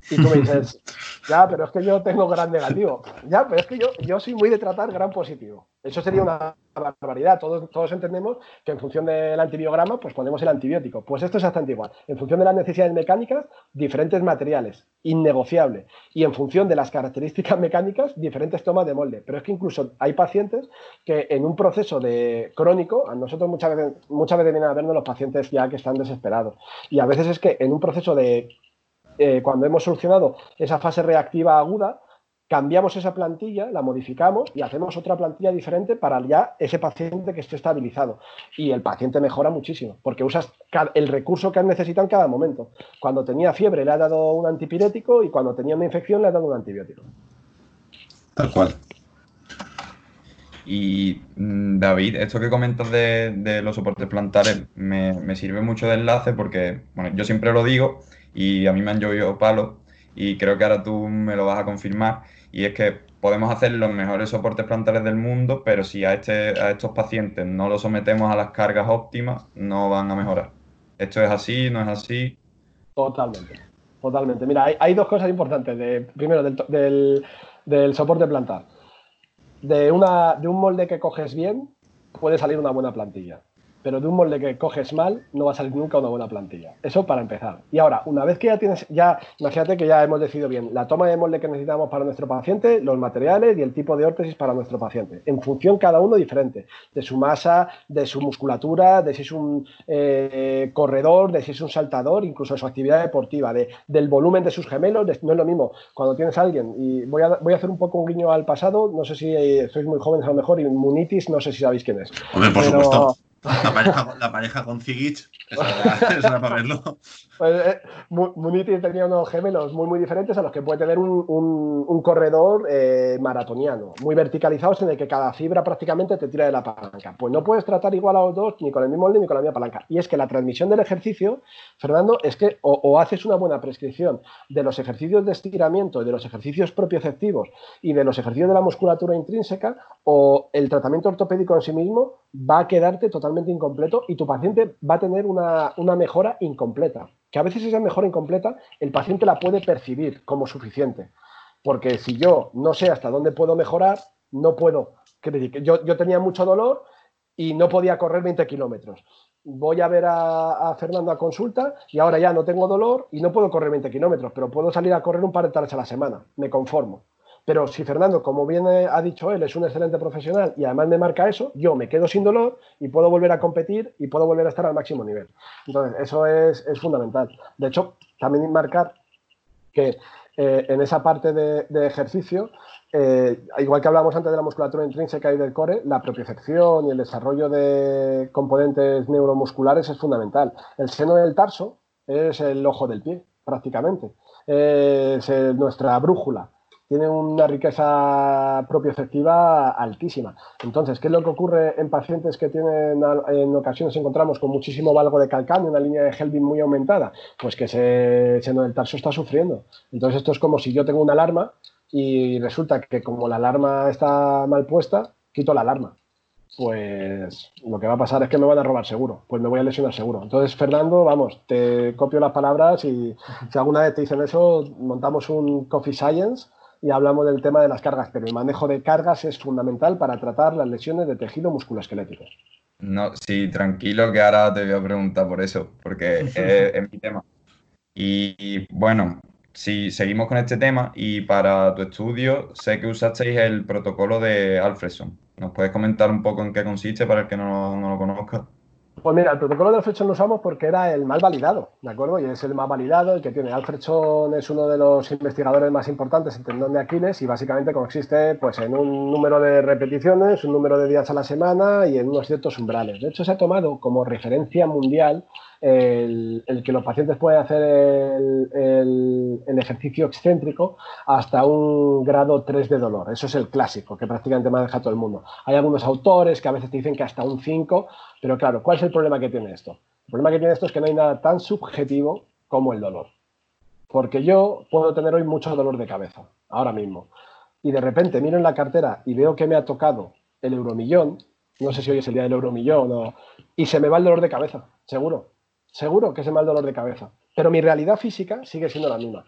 Y tú me dices, [laughs] ya, pero es que yo tengo gran negativo. Ya, pero es que yo, yo soy muy de tratar gran positivo. Eso sería una barbaridad. Todos, todos entendemos que en función del antibiograma, pues ponemos el antibiótico. Pues esto es bastante igual. En función de las necesidades mecánicas, diferentes materiales, innegociable. Y en función de las características mecánicas, diferentes tomas de molde. Pero es que incluso hay pacientes que en un proceso de crónico, a nosotros muchas veces, muchas veces vienen a vernos los pacientes ya que están desesperados. Y a veces es que en un proceso de eh, cuando hemos solucionado esa fase reactiva aguda, cambiamos esa plantilla, la modificamos y hacemos otra plantilla diferente para ya ese paciente que esté estabilizado. Y el paciente mejora muchísimo, porque usas el recurso que necesita en cada momento. Cuando tenía fiebre le ha dado un antipirético y cuando tenía una infección le ha dado un antibiótico. Tal cual. Y mm, David, esto que comentas de, los soportes plantares me, me, sirve mucho de enlace porque, bueno, yo siempre lo digo, y a mí me han llovido palos y creo que ahora tú me lo vas a confirmar y es que podemos hacer los mejores soportes plantares del mundo, pero si a, este, a estos pacientes no los sometemos a las cargas óptimas, no van a mejorar. ¿Esto es así? ¿No es así? Totalmente, totalmente. Mira, hay, dos cosas importantes. Primero, del, del, soporte plantar. De, una, de un molde que coges bien, puede salir una buena plantilla pero de un molde que coges mal no va a salir nunca una buena plantilla. Eso para empezar. Y ahora, una vez que ya tienes, ya, imagínate que ya hemos decidido bien la toma de molde que necesitamos para nuestro paciente, los materiales y el tipo de órtesis para nuestro paciente. En función cada uno diferente, de su masa, de su musculatura, de si es un eh, corredor, de si es un saltador, incluso de su actividad deportiva, de, del volumen de sus gemelos. no es lo mismo cuando tienes a alguien, y voy a, voy a hacer un poco un guiño al pasado, no sé si eh, sois muy jóvenes a lo mejor, y Munitis, no sé si sabéis quién es. Hombre, por supuesto. [laughs] La pareja, la con Zigich, [laughs] eso era, para verlo. Pues, eh, Muniti tenía unos gemelos muy, muy diferentes a los que puede tener un, un, corredor eh, maratoniano, muy verticalizados en el que cada fibra prácticamente te tira de la palanca. Pues no puedes tratar igual a los dos ni con el mismo molde ni con la misma palanca. Y es que la transmisión del ejercicio, Fernando, es que o, haces una buena prescripción de los ejercicios de estiramiento de los ejercicios propioceptivos y de los ejercicios de la musculatura intrínseca, o el tratamiento ortopédico en sí mismo va a quedarte totalmente incompleto y tu paciente va a tener una, una mejora incompleta que a veces esa mejora incompleta el paciente la puede percibir como suficiente. Porque si yo no sé hasta dónde puedo mejorar, no puedo. Yo, yo tenía mucho dolor y no podía correr 20 kilómetros. Voy a ver a, Fernando a consulta y ahora ya no tengo dolor y no puedo correr 20 kilómetros, pero puedo salir a correr un par de tardes a la semana. Me conformo. Pero si Fernando, como bien ha dicho él, es un excelente profesional y además me marca eso, yo me quedo sin dolor y puedo volver a competir y puedo volver a estar al máximo nivel. Entonces, eso es, fundamental. De hecho, también marcar que eh, en esa parte de, ejercicio, eh, igual que hablábamos antes de la musculatura intrínseca y del core, la propiocepción y el desarrollo de componentes neuromusculares es fundamental. El seno del tarso es el ojo del pie, prácticamente. Es nuestra brújula tiene una riqueza propioceptiva altísima. Entonces, ¿qué es lo que ocurre en pacientes que tienen, en ocasiones encontramos con muchísimo valgo de calcáneo, una línea de Helvin muy aumentada? Pues que ese seno del tarso está sufriendo. Entonces, esto es como si yo tengo una alarma y resulta que como la alarma está mal puesta, quito la alarma. Pues lo que va a pasar es que me van a robar seguro, pues me voy a lesionar seguro. Entonces, Fernando, vamos, te copio las palabras y si alguna vez te dicen eso, montamos un Coffee Science y hablamos del tema de las cargas, pero el manejo de cargas es fundamental para tratar las lesiones de tejido musculoesquelético. No, sí, tranquilo que ahora te voy a preguntar por eso, porque [laughs] es, mi tema. Y, bueno, si seguimos con este tema y para tu estudio sé que usasteis el protocolo de Alfredson. ¿Nos puedes comentar un poco en qué consiste para el que no, no lo conozca? Pues mira, el protocolo de Alfredson lo usamos porque era el más validado, ¿de acuerdo? Y es el más validado, el que tiene. Alfredson es uno de los investigadores más importantes en tendón de Aquiles y básicamente consiste pues, en un número de repeticiones, un número de días a la semana y en unos ciertos umbrales. De hecho, se ha tomado como referencia mundial el, que los pacientes pueden hacer el, ejercicio excéntrico hasta un grado 3 de dolor. Eso es el clásico que prácticamente maneja todo el mundo. Hay algunos autores que a veces te dicen que hasta un 5, pero claro, ¿cuál es el problema que tiene esto? El problema que tiene esto es que no hay nada tan subjetivo como el dolor. Porque yo puedo tener hoy mucho dolor de cabeza, ahora mismo. Y de repente miro en la cartera y veo que me ha tocado el euromillón, no sé si hoy es el día del euromillón, o, y se me va el dolor de cabeza, seguro seguro que es el mal dolor de cabeza. Pero mi realidad física sigue siendo la misma.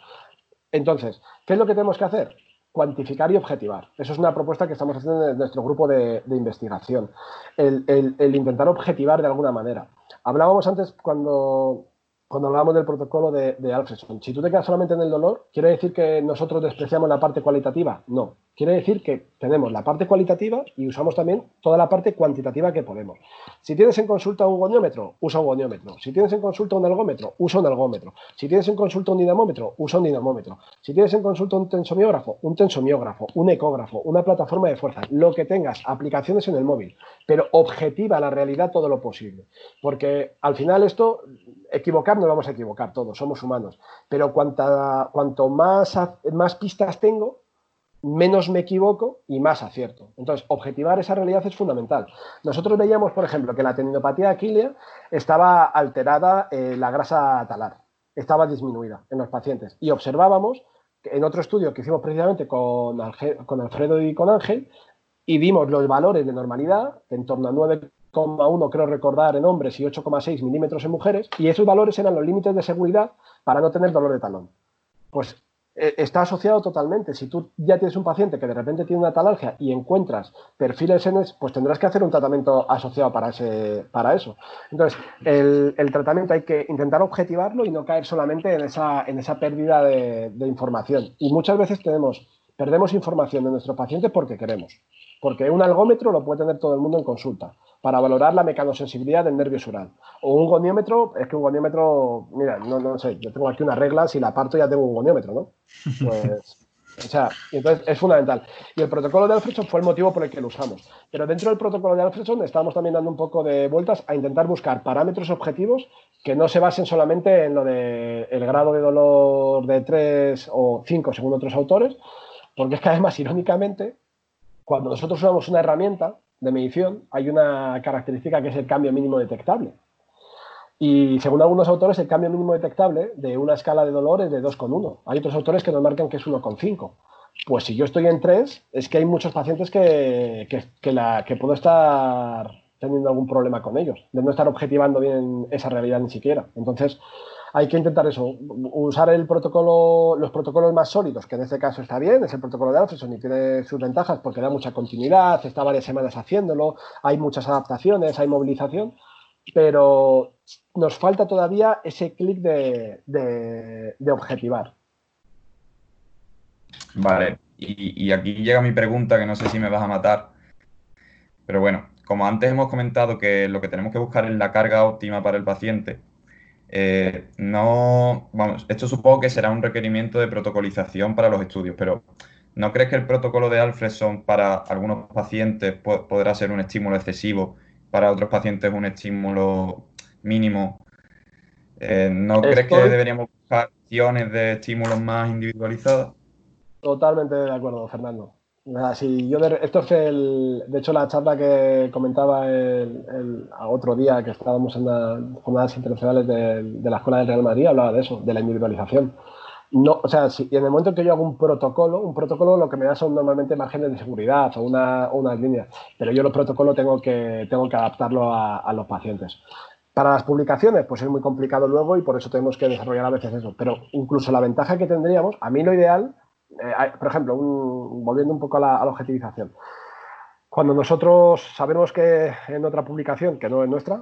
Entonces, ¿qué es lo que tenemos que hacer? Cuantificar y objetivar. Eso es una propuesta que estamos haciendo en nuestro grupo de, investigación. el, intentar objetivar de alguna manera. Hablábamos antes cuando, cuando hablábamos del protocolo de, de Alfredson. Si tú te quedas solamente en el dolor, ¿quiere decir que nosotros despreciamos la parte cualitativa? No. Quiere decir que tenemos la parte cualitativa y usamos también toda la parte cuantitativa que podemos. Si tienes en consulta un goniómetro, usa un goniómetro. Si tienes en consulta un algómetro, usa un algómetro. Si tienes en consulta un dinamómetro, usa un dinamómetro. Si tienes en consulta un tensomiógrafo, un tensomiógrafo, un ecógrafo, una plataforma de fuerza, lo que tengas, aplicaciones en el móvil, pero objetiva la realidad todo lo posible. Porque al final esto, equivocar no vamos a equivocar todos, somos humanos. Pero cuanto más, más pistas tengo, menos me equivoco y más acierto. Entonces, objetivar esa realidad es fundamental. Nosotros veíamos, por ejemplo, que la tendinopatía aquilea estaba alterada eh, la grasa talar, estaba disminuida en los pacientes y observábamos en otro estudio que hicimos precisamente con, con Alfredo y con Ángel, y vimos los valores de normalidad, en torno a 9,1 creo recordar en hombres y 8,6 milímetros en mujeres, y esos valores eran los límites de seguridad para no tener dolor de talón. Pues eh, está asociado totalmente. Si tú ya tienes un paciente que de repente tiene una talalgia y encuentras perfiles en ese, pues tendrás que hacer un tratamiento asociado para, ese, para eso. Entonces, el, tratamiento hay que intentar objetivarlo y no caer solamente en esa, en esa pérdida de, de información. Y muchas veces tenemos, perdemos información de nuestro paciente porque queremos. Porque un algómetro lo puede tener todo el mundo en consulta para valorar la mecanosensibilidad del nervio sural. O un goniómetro, es que un goniómetro, mira, no, no sé, yo tengo aquí una regla, si la parto ya tengo un goniómetro, ¿no? Pues, [laughs] o sea, entonces es fundamental. Y el protocolo de Alfredson fue el motivo por el que lo usamos. Pero dentro del protocolo de Alfredson estamos también dando un poco de vueltas a intentar buscar parámetros objetivos que no se basen solamente en lo de el grado de dolor de 3 o 5 según otros autores, porque es que además, irónicamente, cuando nosotros usamos una herramienta, de medición hay una característica que es el cambio mínimo detectable. Y según algunos autores, el cambio mínimo detectable de una escala de dolor es de 2,1. Hay otros autores que nos marcan que es 1,5. Pues si yo estoy en 3, es que hay muchos pacientes que, que, que puedo estar teniendo algún problema con ellos, de no estar objetivando bien esa realidad ni siquiera. Entonces, hay que intentar eso, usar el protocolo, los protocolos más sólidos, que en este caso está bien, es el protocolo de Alfredson y tiene sus ventajas porque da mucha continuidad, está varias semanas haciéndolo, hay muchas adaptaciones, hay movilización, pero nos falta todavía ese clic de, objetivar. Vale, y aquí llega mi pregunta, que no sé si me vas a matar, pero bueno, como antes hemos comentado que lo que tenemos que buscar es la carga óptima para el paciente, eh, no, vamos, esto supongo que será un requerimiento de protocolización para los estudios, pero ¿no crees que el protocolo de Alfredson para algunos pacientes podrá ser un estímulo excesivo, para otros pacientes un estímulo mínimo? Eh, ¿No crees que deberíamos buscar opciones de estímulos más individualizadas? Totalmente de acuerdo, Fernando yo esto es el, de hecho la charla que comentaba el, otro día que estábamos en las jornadas internacionales de, la Escuela del Real Madrid, hablaba de eso, de la individualización. No, o sea, si en el momento en que yo hago un protocolo, un protocolo lo que me da son normalmente márgenes de seguridad o una, unas líneas, pero yo los protocolos tengo que, tengo que adaptarlo a, a los pacientes. Para las publicaciones, pues es muy complicado luego y por eso tenemos que desarrollar a veces eso. Pero incluso la ventaja que tendríamos, a mí lo ideal eh, por ejemplo, volviendo un poco a la, objetivización. Cuando nosotros sabemos que en otra publicación, que no es nuestra,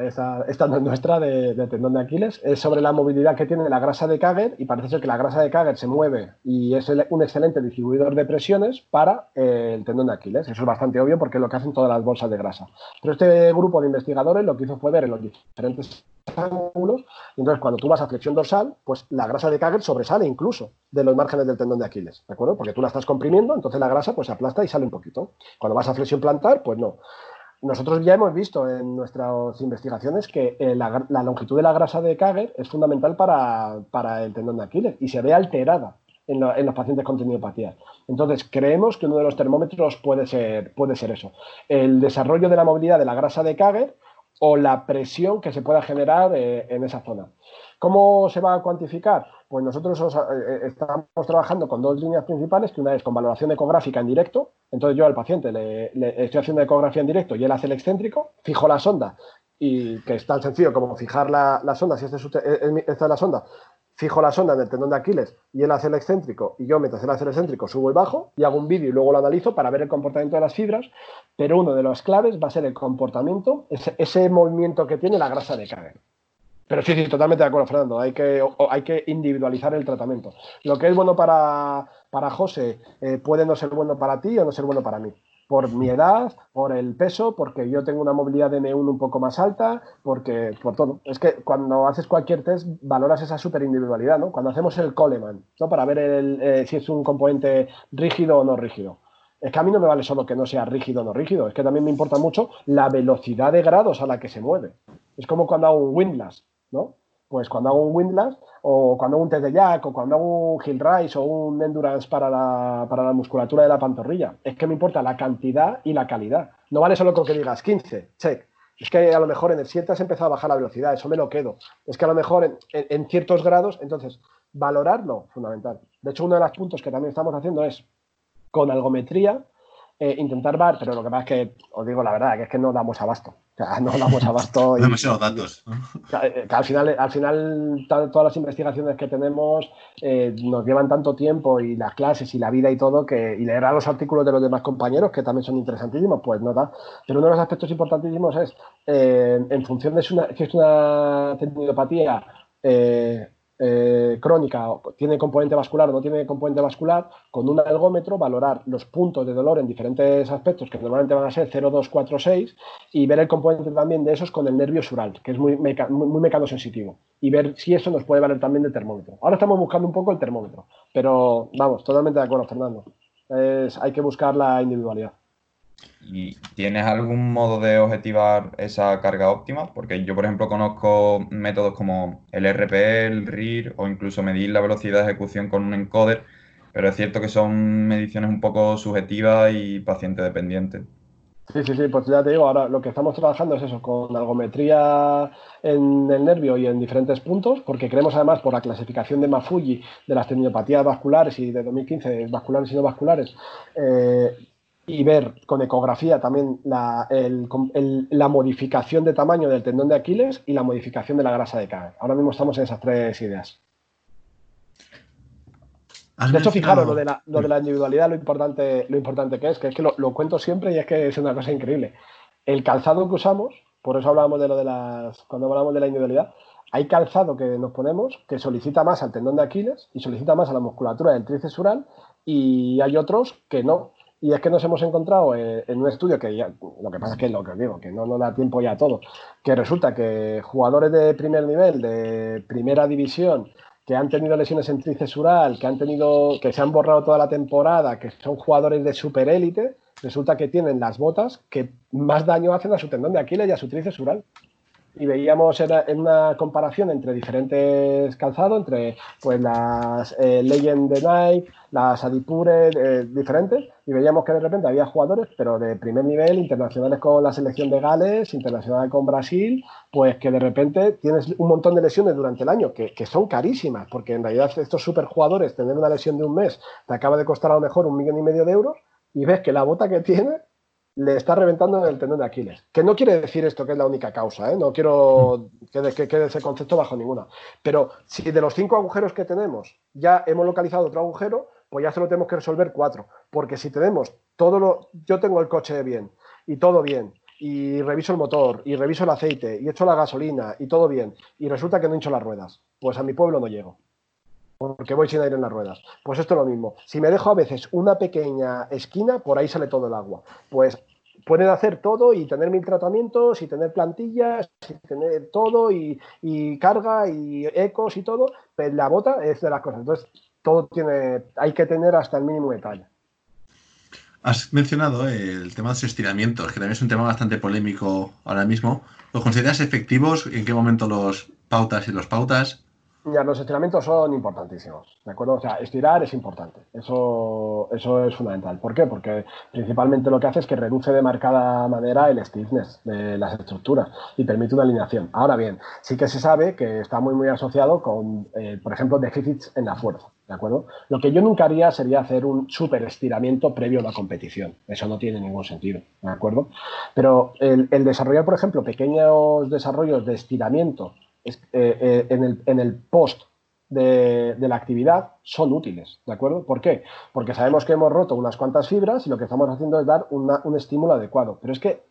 eh, esta, no es nuestra, de, tendón de Aquiles, es sobre la movilidad que tiene la grasa de Kager y parece ser que la grasa de Kager se mueve y es un excelente distribuidor de presiones para eh, el tendón de Aquiles. Eso es bastante obvio porque es lo que hacen todas las bolsas de grasa. Pero este grupo de investigadores lo que hizo fue ver en los diferentes ángulos. Entonces, cuando tú vas a flexión dorsal, pues la grasa de Kagel sobresale incluso de los márgenes del tendón de Aquiles, ¿de acuerdo? Porque tú la estás comprimiendo, entonces la grasa pues se aplasta y sale un poquito. Cuando vas a flexión plantar, pues no. Nosotros ya hemos visto en nuestras investigaciones que eh, la, longitud de la grasa de Kagel es fundamental para, para, el tendón de Aquiles y se ve alterada en, los pacientes con tendinopatía. Entonces, creemos que uno de los termómetros puede ser, puede ser eso. El desarrollo de la movilidad de la grasa de Kagel o la presión que se pueda generar eh, en esa zona. ¿Cómo se va a cuantificar? Pues nosotros eh, eh, estamos trabajando con dos líneas principales, que una es con valoración ecográfica en directo, entonces yo al paciente le, estoy haciendo ecografía en directo y él hace el excéntrico, fijo la sonda, y que es tan sencillo como fijar la, sonda, si este es, esta es la sonda, fijo la sonda en el tendón de Aquiles y él hace el excéntrico y yo mientras él hace el excéntrico subo y bajo y hago un vídeo y luego lo analizo para ver el comportamiento de las fibras, pero uno de los claves va a ser el comportamiento, ese, movimiento que tiene la grasa de Kager. Pero sí, sí, totalmente de acuerdo, Fernando. Hay que, hay que individualizar el tratamiento. Lo que es bueno para, para José eh, puede no ser bueno para ti o no ser bueno para mí por mi edad, por el peso, porque yo tengo una movilidad de M1 un poco más alta, porque por todo. Es que cuando haces cualquier test valoras esa super individualidad, ¿no? Cuando hacemos el Coleman, ¿no? Para ver eh, si es un componente rígido o no rígido. Es que a mí no me vale solo que no sea rígido o no rígido, es que también me importa mucho la velocidad de grados a la que se mueve. Es como cuando hago un windlass, ¿no? Pues cuando hago un windlass, o cuando hago un test de jack, o cuando hago un hill rise, o un endurance para la, para la musculatura de la pantorrilla, es que me importa la cantidad y la calidad. No vale solo con que digas 15, check. Es que a lo mejor en el 7 has empezado a bajar la velocidad, eso me lo quedo. Es que a lo mejor en, ciertos grados, entonces, valorarlo, fundamental. De hecho, uno de los puntos que también estamos haciendo es con algometría eh, intentar ver, pero lo que pasa es que, os digo la verdad, que es que no damos abasto. O sea, no damos abasto. [laughs] y, Demasiados datos. Eh, que, al final, al final todas las investigaciones que tenemos eh, nos llevan tanto tiempo y las clases y la vida y todo, que, y leer los artículos de los demás compañeros, que también son interesantísimos, pues no da. Pero uno de los aspectos importantísimos es, en función de si, una, si es una tendinopatía eh, crónica, tiene componente vascular o no tiene componente vascular, con un algómetro valorar los puntos de dolor en diferentes aspectos, que normalmente van a ser 0, 2, 4, 6, y ver el componente también de esos con el nervio sural, que es muy, meca muy mecanosensitivo, y ver si eso nos puede valer también de termómetro. Ahora estamos buscando un poco el termómetro, pero vamos, totalmente de acuerdo, Fernando. hay que buscar la individualidad. ¿Y tienes algún modo de objetivar esa carga óptima? Porque yo, por ejemplo, conozco métodos como el RPL, el RIR o incluso medir la velocidad de ejecución con un encoder, pero es cierto que son mediciones un poco subjetivas y paciente dependientes. Sí, sí, sí, pues ya te digo, ahora lo que estamos trabajando es eso, con algometría en el nervio y en diferentes puntos, porque creemos además por la clasificación de Mafuji de las tendinopatías vasculares y de 2015 vasculares y no vasculares, eh, y ver con ecografía también la, la, modificación de tamaño del tendón de Aquiles y la modificación de la grasa de cadera. Ahora mismo estamos en esas tres ideas. De hecho, fijaros lo de, la, lo de la individualidad, lo importante, lo importante que es, que es que lo, lo, cuento siempre y es que es una cosa increíble. El calzado que usamos, por eso hablábamos de lo de las, cuando hablamos de la individualidad, hay calzado que nos ponemos que solicita más al tendón de Aquiles y solicita más a la musculatura del tríceps y hay otros que no, y es que nos hemos encontrado en un estudio que ya, lo que pasa es que lo que os digo, que no nos da tiempo ya a todo, que resulta que jugadores de primer nivel, de primera división, que han tenido lesiones en tricesural, que han tenido, que se han borrado toda la temporada, que son jugadores de superélite, resulta que tienen las botas que más daño hacen a su tendón de Aquiles y a su tricesural y veíamos en una comparación entre diferentes calzados, entre pues las eh, Legend de Nike, las Adipure, eh, diferentes, y veíamos que de repente había jugadores, pero de primer nivel, internacionales con la selección de Gales, internacional con Brasil, pues que de repente tienes un montón de lesiones durante el año, que, que son carísimas, porque en realidad estos superjugadores, tener una lesión de un mes, te acaba de costar a lo mejor un millón y medio de euros, y ves que la bota que tiene le está reventando el tendón de Aquiles. Que no quiere decir esto que es la única causa, ¿eh? no quiero que, quede ese concepto bajo ninguna. Pero si de los cinco agujeros que tenemos ya hemos localizado otro agujero, pues ya solo tenemos que resolver cuatro. Porque si tenemos todo lo. Yo tengo el coche bien y todo bien, y reviso el motor, y reviso el aceite, y echo la gasolina, y todo bien, y resulta que no hincho las ruedas, pues a mi pueblo no llego porque voy sin aire en las ruedas. Pues esto es lo mismo. Si me dejo a veces una pequeña esquina, por ahí sale todo el agua. Pues pueden hacer todo y tener mil tratamientos y tener plantillas y tener todo y, carga y ecos y todo, pero la bota es de las cosas. Entonces, todo tiene, hay que tener hasta el mínimo detalle. Has mencionado el tema de los estiramientos, que también es un tema bastante polémico ahora mismo. ¿Los consideras efectivos? ¿En qué momento los pautas y los pautas? Ya, los estiramientos son importantísimos, ¿de acuerdo? O sea, estirar es importante, eso, eso es fundamental. ¿Por qué? Porque principalmente lo que hace es que reduce de marcada manera el stiffness de las estructuras y permite una alineación. Ahora bien, sí que se sabe que está muy, muy asociado con, eh, por ejemplo, déficits en la fuerza, ¿de acuerdo? Lo que yo nunca haría sería hacer un super estiramiento previo a la competición, eso no tiene ningún sentido, ¿de acuerdo? Pero el desarrollar, por ejemplo, pequeños desarrollos de estiramiento eh, eh, en, el, post de, la actividad son útiles, ¿de acuerdo? ¿Por qué? Porque sabemos que hemos roto unas cuantas fibras y lo que estamos haciendo es dar un estímulo adecuado. Pero es que,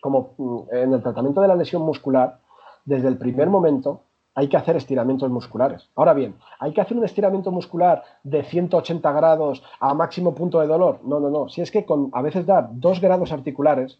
como mm, en el tratamiento de la lesión muscular, desde el primer momento hay que hacer estiramientos musculares. Ahora bien, ¿hay que hacer un estiramiento muscular de 180 grados a máximo punto de dolor? No, no, no. Si es que con a veces dar dos grados articulares,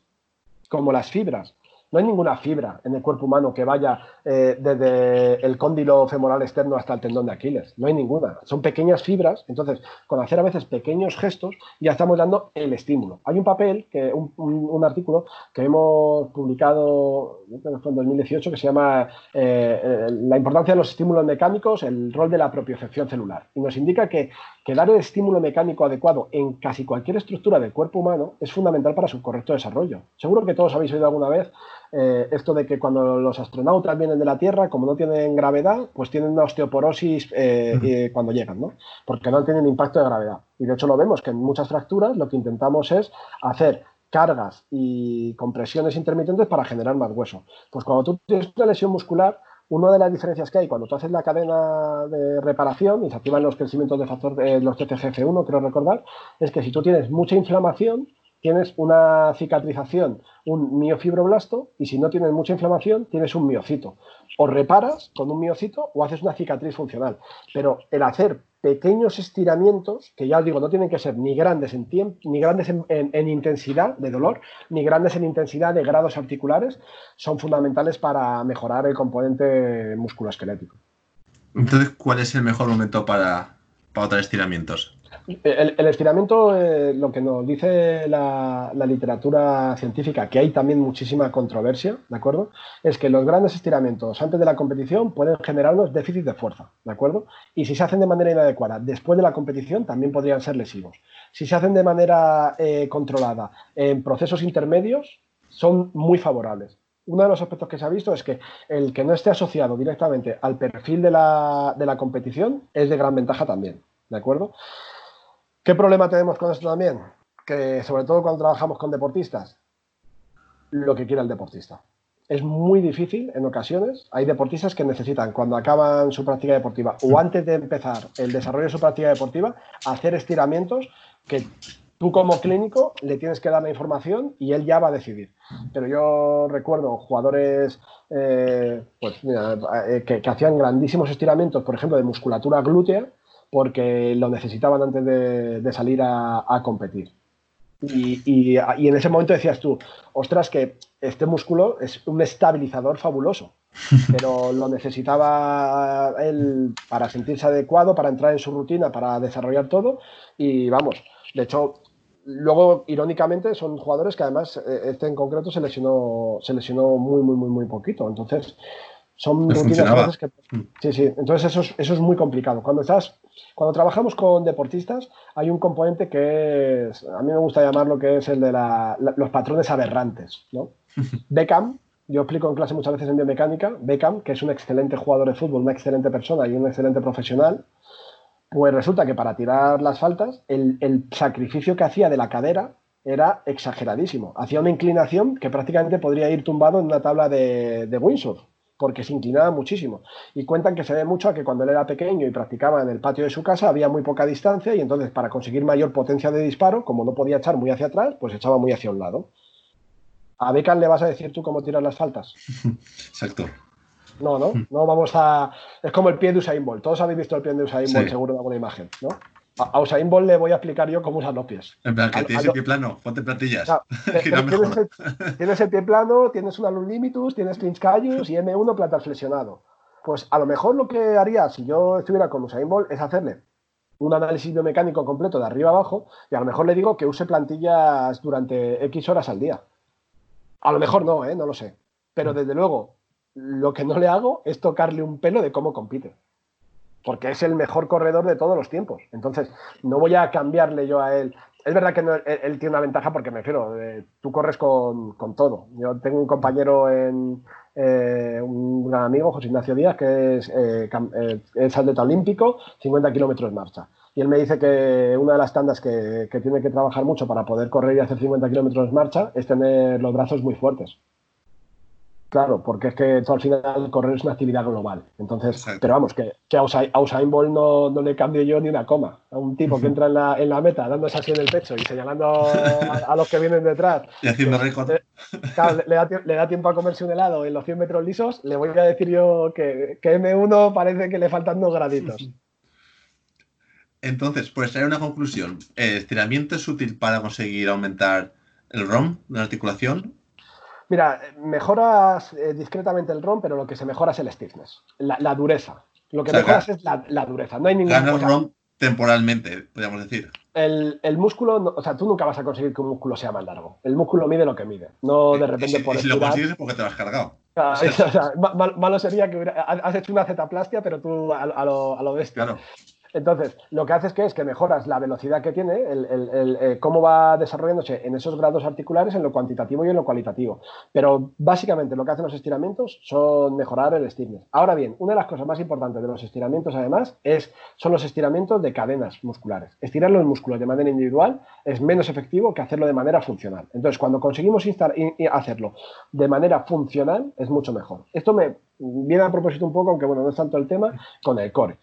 como las fibras, no hay ninguna fibra en el cuerpo humano que vaya eh, desde el cóndilo femoral externo hasta el tendón de Aquiles. No hay ninguna. Son pequeñas fibras. Entonces, con hacer a veces pequeños gestos, ya estamos dando el estímulo. Hay un papel, que, un, artículo que hemos publicado en 2018 que se llama eh, eh, La importancia de los estímulos mecánicos, el rol de la propiocepción celular. Y nos indica que, que dar el estímulo mecánico adecuado en casi cualquier estructura del cuerpo humano es fundamental para su correcto desarrollo. Seguro que todos habéis oído alguna vez eh, esto de que cuando los astronautas vienen de la Tierra, como no tienen gravedad, pues tienen una osteoporosis eh, cuando llegan, ¿no? Porque no tienen impacto de gravedad. Y de hecho lo vemos que en muchas fracturas lo que intentamos es hacer cargas y compresiones intermitentes para generar más hueso. Pues cuando tú tienes una lesión muscular, una de las diferencias que hay cuando tú haces la cadena de reparación y se activan los crecimientos de factor, de los TCGF1, creo recordar, es que si tú tienes mucha inflamación, tienes una cicatrización, un miofibroblasto, y si no tienes mucha inflamación, tienes un miocito. O reparas con un miocito o haces una cicatriz funcional. Pero el hacer pequeños estiramientos, que ya os digo, no tienen que ser ni grandes en tiempo, ni grandes en, intensidad de dolor, ni grandes en intensidad de grados articulares, son fundamentales para mejorar el componente musculoesquelético. Entonces, ¿cuál es el mejor momento para, para otros estiramientos? El, estiramiento, eh, lo que nos dice la, literatura científica, que hay también muchísima controversia, ¿de acuerdo? Es que los grandes estiramientos antes de la competición pueden generarnos déficit de fuerza, ¿de acuerdo? Y si se hacen de manera inadecuada después de la competición, también podrían ser lesivos. Si se hacen de manera eh, controlada en procesos intermedios, son muy favorables. Uno de los aspectos que se ha visto es que el que no esté asociado directamente al perfil de la, de la competición es de gran ventaja también, ¿de acuerdo? ¿Qué problema tenemos con esto también? Que sobre todo cuando trabajamos con deportistas, lo que quiera el deportista. Es muy difícil en ocasiones. Hay deportistas que necesitan, cuando acaban su práctica deportiva o antes de empezar el desarrollo de su práctica deportiva, hacer estiramientos que tú como clínico le tienes que dar la información y él ya va a decidir. Pero yo recuerdo jugadores eh, pues, eh, que, hacían grandísimos estiramientos, por ejemplo, de musculatura glútea, porque lo necesitaban antes de, salir a, competir. Y, en ese momento decías tú, ostras, que este músculo es un estabilizador fabuloso, [laughs] pero lo necesitaba él para sentirse adecuado, para entrar en su rutina, para desarrollar todo. Y vamos, de hecho, luego, irónicamente, son jugadores que además, eh, este en concreto se lesionó, se lesionó muy, muy, muy, muy poquito. Entonces, son rutinas que. Mm. Sí, sí. Entonces, eso es, eso es muy complicado. Cuando estás cuando trabajamos con deportistas hay un componente que es, a mí me gusta llamarlo que es el de los patrones aberrantes. ¿no? [laughs] Beckham, yo explico en clase muchas veces en biomecánica, Beckham, que es un excelente jugador de fútbol, una excelente persona y un excelente profesional, pues resulta que para tirar las faltas, el, sacrificio que hacía de la cadera era exageradísimo. Hacía una inclinación que prácticamente podría ir tumbado en una tabla de, de windsurf porque se inclinaba muchísimo. Y cuentan que se ve mucho a que cuando él era pequeño y practicaba en el patio de su casa había muy poca distancia y entonces para conseguir mayor potencia de disparo, como no podía echar muy hacia atrás, pues echaba muy hacia un lado. ¿A Beckham le vas a decir tú cómo tirar las faltas? [laughs] Exacto. No, no, no vamos a... Es como el pie de Usain Bolt. Todos habéis visto el pie de Usain Bolt seguro en alguna imagen, ¿no? A Usain Bolt le voy a explicar yo cómo usar los pies. En plan, que tienes el pie plano, ponte plantillas. [laughs] tienes, el, pie plano, tienes un alum limitus, tienes clinch callus y M1 plantar flexionado. Pues a lo mejor lo que haría si yo estuviera con Usain Bolt es hacerle un análisis biomecánico completo de arriba abajo y a lo mejor le digo que use plantillas durante X horas al día. A lo mejor no, ¿eh? no lo sé. Pero desde luego, lo que no le hago es tocarle un pelo de cómo compite porque es el mejor corredor de todos los tiempos. Entonces, no voy a cambiarle yo a él. Es verdad que él, tiene una ventaja porque me refiero, eh, tú corres con, todo. Yo tengo un compañero eh, un gran amigo, José Ignacio Díaz, que es, eh, es atleta olímpico, 50 kilómetros marcha. Y él me dice que una de las tandas que, que tiene que trabajar mucho para poder correr y hacer 50 kilómetros marcha es tener los brazos muy fuertes. Claro, porque es que al final correr es una actividad global. Entonces, pero vamos, que, a, Usain, Bolt no, no, le cambio yo ni una coma. A un tipo que [laughs] entra en la, en la meta dándose así en el pecho y señalando a, los que vienen detrás. [laughs] Y haciendo récord. Eh, claro, le, da, le, da, tiempo a comerse un helado en los 100 metros lisos. Le voy a decir yo que, que M1 parece que le faltan dos graditos. [laughs] Entonces, pues traer una conclusión. ¿El estiramiento es útil para conseguir aumentar el ROM de la articulación Mira, mejoras eh, discretamente el ROM, pero lo que se mejora es el stiffness, la, dureza. Lo que mejoras es la, dureza. No hay ningún. Gana el ROM temporalmente, podríamos decir. El, músculo, o sea, tú nunca vas a conseguir que un músculo sea más largo. El músculo mide lo que mide, no de repente por. Y si lo consigues es porque te lo has cargado. [laughs] malo sería que has hecho una zetaplastia, pero tú a, lo, a lo bestia. Claro. Entonces, lo que haces que es que mejoras la velocidad que tiene, el, eh, cómo va desarrollándose en esos grados articulares, en lo cuantitativo y en lo cualitativo. Pero básicamente lo que hacen los estiramientos son mejorar el stiffness. Ahora bien, una de las cosas más importantes de los estiramientos, además, es, son los estiramientos de cadenas musculares. Estirar los músculos de manera individual es menos efectivo que hacerlo de manera funcional. Entonces, cuando conseguimos hacerlo de manera funcional, es mucho mejor. Esto me viene a propósito un poco, aunque bueno, no es tanto el tema, con el core.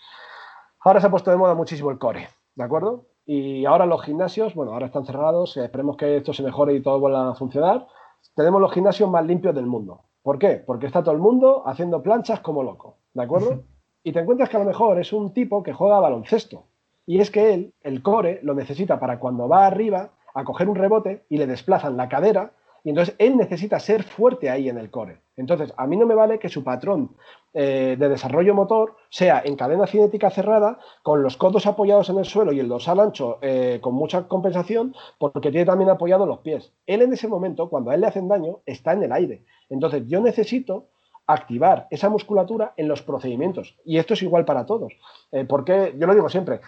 Ahora se ha puesto de moda muchísimo el core, ¿de acuerdo? Y ahora los gimnasios, bueno, ahora están cerrados, esperemos que esto se mejore y todo vuelva a funcionar. Tenemos los gimnasios más limpios del mundo. ¿Por qué? Porque está todo el mundo haciendo planchas como loco, ¿de acuerdo? Y te encuentras que a lo mejor es un tipo que juega baloncesto. Y es que él, el core, lo necesita para cuando va arriba a coger un rebote y le desplazan la cadera y entonces él necesita ser fuerte ahí en el core. Entonces, a mí no me vale que su patrón eh, de desarrollo motor sea en cadena cinética cerrada, con los codos apoyados en el suelo y el dorsal ancho eh, con mucha compensación, porque tiene también apoyados los pies. Él en ese momento, cuando a él le hacen daño, está en el aire. Entonces, yo necesito activar esa musculatura en los procedimientos. Y esto es igual para todos. Eh, porque yo lo digo siempre,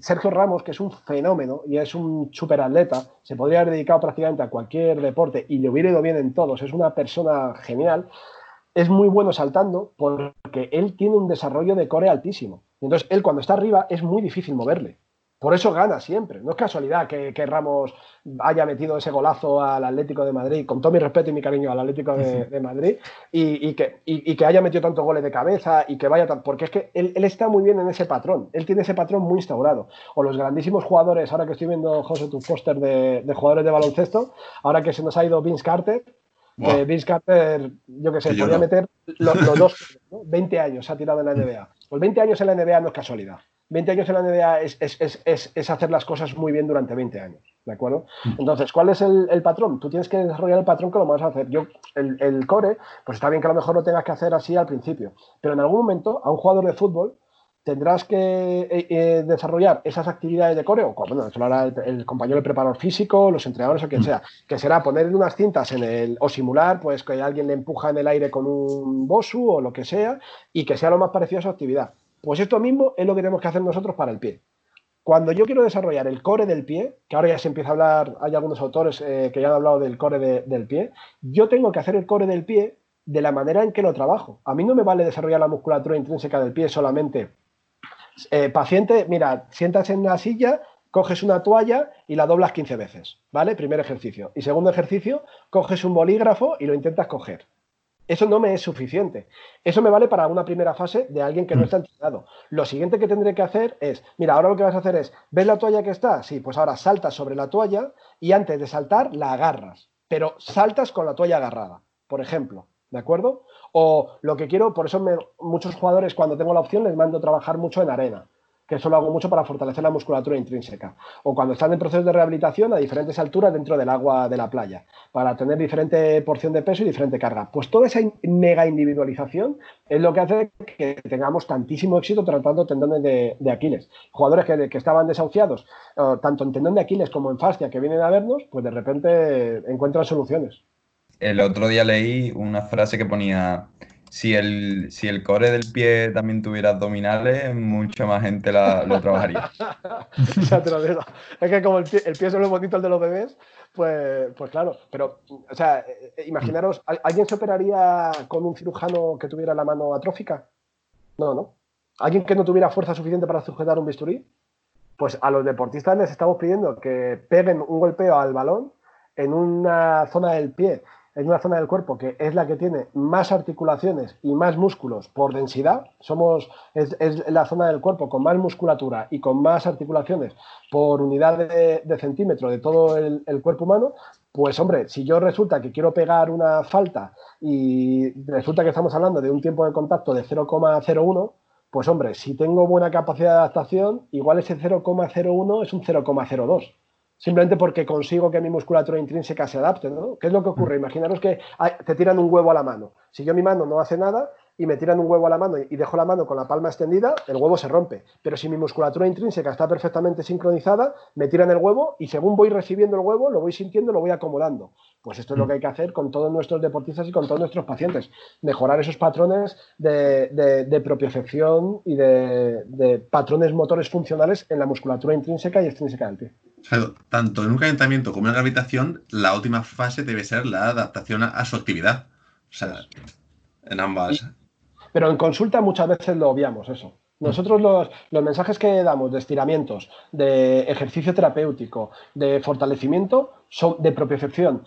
Sergio Ramos, que es un fenómeno y es un superatleta, se podría haber dedicado prácticamente a cualquier deporte y le hubiera ido bien en todos, es una persona genial, es muy bueno saltando porque él tiene un desarrollo de core altísimo. Entonces, él cuando está arriba es muy difícil moverle. Por eso gana siempre. No es casualidad que, Ramos haya metido ese golazo al Atlético de Madrid, con todo mi respeto y mi cariño al Atlético de, Madrid, y, que, que, haya metido tantos goles de cabeza y que vaya tan. Porque es que él, está muy bien en ese patrón. Él tiene ese patrón muy instaurado. O los grandísimos jugadores, ahora que estoy viendo, José, tu póster de, jugadores de baloncesto, ahora que se nos ha ido Vince Carter. Eh, Vince Carter, yo que sé, podría meter los, [laughs] dos, 20 años ha tirado en la NBA. Pues 20 años en la NBA no es casualidad. 20 años en la NBA es, hacer las cosas muy bien durante 20 años, ¿de acuerdo? Mm. Entonces, ¿cuál es el, patrón? Tú tienes que desarrollar el patrón que lo vas a hacer. Yo, el, core, pues está bien que a lo mejor lo tengas que hacer así al principio, pero en algún momento a un jugador de fútbol tendrás que eh, eh, desarrollar esas actividades de core, o bueno, eso lo hará el, compañero el preparador físico, los entrenadores o quien mm. sea, que será poner unas cintas en el, o simular, pues que alguien le empuja en el aire con un bosu o lo que sea, y que sea lo más parecido a su actividad. Pues esto mismo es lo que tenemos que hacer nosotros para el pie. Cuando yo quiero desarrollar el core del pie, que ahora ya se empieza a hablar, hay algunos autores eh, que ya han hablado del core del pie, yo tengo que hacer el core del pie de la manera en que lo trabajo. A mí no me vale desarrollar la musculatura intrínseca del pie solamente. Eh, paciente, mira, sientas en una silla, coges una toalla y la doblas 15 veces, ¿vale? Primer ejercicio. Y segundo ejercicio, coges un bolígrafo y lo intentas coger. Eso no me es suficiente. Eso me vale para una primera fase de alguien que no mm. está entrenado. Lo siguiente que tendré que hacer es, mira, ahora lo que vas a hacer es, ¿ves la toalla que está? Sí, pues ahora saltas sobre la toalla y antes de saltar la agarras, pero saltas con la toalla agarrada, por ejemplo, ¿de acuerdo? O lo que quiero, por eso muchos jugadores cuando tengo la opción les mando trabajar mucho en arena que eso lo hago mucho para fortalecer la musculatura intrínseca. O cuando están en procesos de rehabilitación a diferentes alturas dentro del agua de la playa, para tener diferente porción de peso y diferente carga. Pues toda esa mega individualización es lo que hace que tengamos tantísimo éxito tratando tendones de, Aquiles. Jugadores que, estaban desahuciados, eh, tanto en tendón de Aquiles como en fascia, que vienen a vernos, pues de repente encuentran soluciones. El otro día leí una frase que ponía si el, si el core del pie también tuviera abdominales, mucha más gente lo trabajaría. [laughs] Es que como el pie, el pie es lo bonito el de los bebés, pues, pues claro. Pero, o sea, eh, imaginaros, ¿alguien se operaría con un cirujano que tuviera la mano atrófica? No, ¿no? ¿Alguien que no tuviera fuerza suficiente para sujetar un bisturí? Pues a los deportistas les estamos pidiendo que peguen un golpeo al balón en una zona del pie en una zona del cuerpo que es la que tiene más articulaciones y más músculos por densidad. Somos, es, la zona del cuerpo con más musculatura y con más articulaciones por unidad de, centímetro de todo el, cuerpo humano. Pues hombre, si yo resulta que quiero pegar una falta y resulta que estamos hablando de un tiempo de contacto de 0,01, pues hombre, si tengo buena capacidad de adaptación, igual ese 0,01 es un 0,02 simplemente porque consigo que mi musculatura intrínseca se adapte, ¿no? ¿Qué es lo que ocurre? Mm. Imaginaros que te tiran un huevo a la mano. Si yo mi mano no hace nada, y me tiran un huevo a la mano y dejo la mano con la palma extendida, el huevo se rompe. Pero si mi musculatura intrínseca está perfectamente sincronizada, me tiran el huevo y según voy recibiendo el huevo, lo voy sintiendo, lo voy acomodando. Pues esto es lo mm. que hay que hacer con todos nuestros deportistas y con todos nuestros pacientes. Mejorar esos patrones de, de, propiocepción y de, patrones motores funcionales en la musculatura intrínseca y extrínseca del pie. Tanto en un calentamiento como en la gravitación, la última fase debe ser la adaptación a, su actividad. O sea, en ambas. Pero en consulta muchas veces lo obviamos eso. Nosotros los, mensajes que damos de estiramientos, de ejercicio terapéutico, de fortalecimiento, son de propiocepción.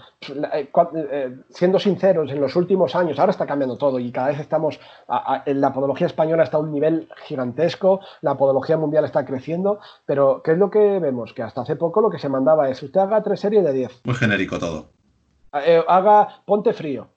Eh, eh, siendo sinceros, en los últimos años, ahora está cambiando todo y cada vez estamos, en la podología española está a un nivel gigantesco, la podología mundial está creciendo, pero ¿qué es lo que vemos? Que hasta hace poco lo que se mandaba es, usted haga tres series de diez. Muy genérico todo. Eh, haga ponte frío,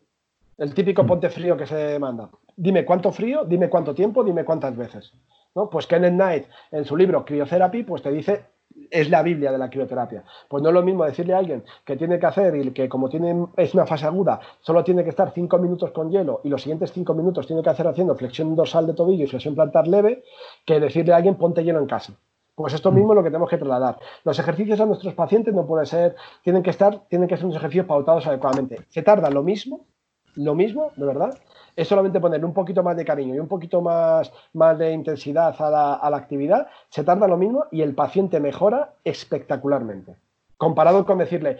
el típico ponte frío que se manda dime cuánto frío, dime cuánto tiempo, dime cuántas veces. ¿no? Pues Kenneth Knight, en su libro Cryotherapy, pues te dice, es la Biblia de la crioterapia. Pues no es lo mismo decirle a alguien que tiene que hacer y que como tiene, es una fase aguda, solo tiene que estar cinco minutos con hielo y los siguientes cinco minutos tiene que hacer haciendo flexión dorsal de tobillo y flexión plantar leve, que decirle a alguien ponte hielo en casa. Pues esto mismo es lo que tenemos que trasladar. Los ejercicios a nuestros pacientes no pueden ser, tienen que estar, tienen que ser unos ejercicios pautados adecuadamente. Se tarda lo mismo, lo mismo, de verdad, es solamente ponerle un poquito más de cariño y un poquito más, más de intensidad a la, a la actividad, se tarda lo mismo y el paciente mejora espectacularmente. Comparado con decirle,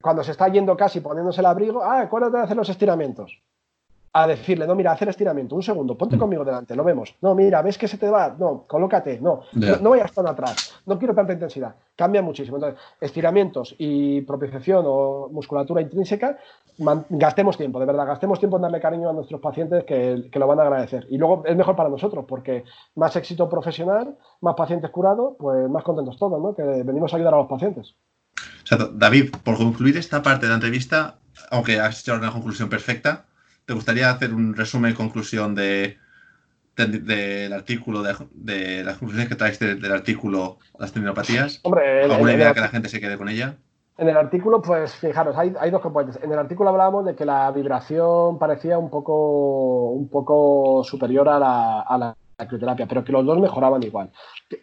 cuando se está yendo casi poniéndose el abrigo, ah, acuérdate de hacer los estiramientos a decirle, no, mira, hacer estiramiento, un segundo, ponte mm. conmigo delante, lo vemos. No, mira, ves que se te va, no, colócate, no, no, vayas tan atrás, no quiero tanta intensidad. Cambia muchísimo. Entonces, estiramientos y propiocepción o musculatura intrínseca, gastemos tiempo, de verdad, gastemos tiempo en darle cariño a nuestros pacientes que, lo van a agradecer. Y luego es mejor para nosotros, porque más éxito profesional, más pacientes curados, pues más contentos todos, ¿no? Que venimos a ayudar a los pacientes. David, por concluir esta parte de la entrevista, aunque has hecho una conclusión perfecta, ¿Te gustaría hacer un resumen y conclusión de, del artículo, de, las conclusiones que traes del artículo Las tendinopatías? Hombre, ¿Alguna idea que la gente se quede con ella? En el artículo, pues fijaros, hay, dos componentes. En el artículo hablábamos de que la vibración parecía un poco, un poco superior a la, a la crioterapia, pero que los dos mejoraban igual.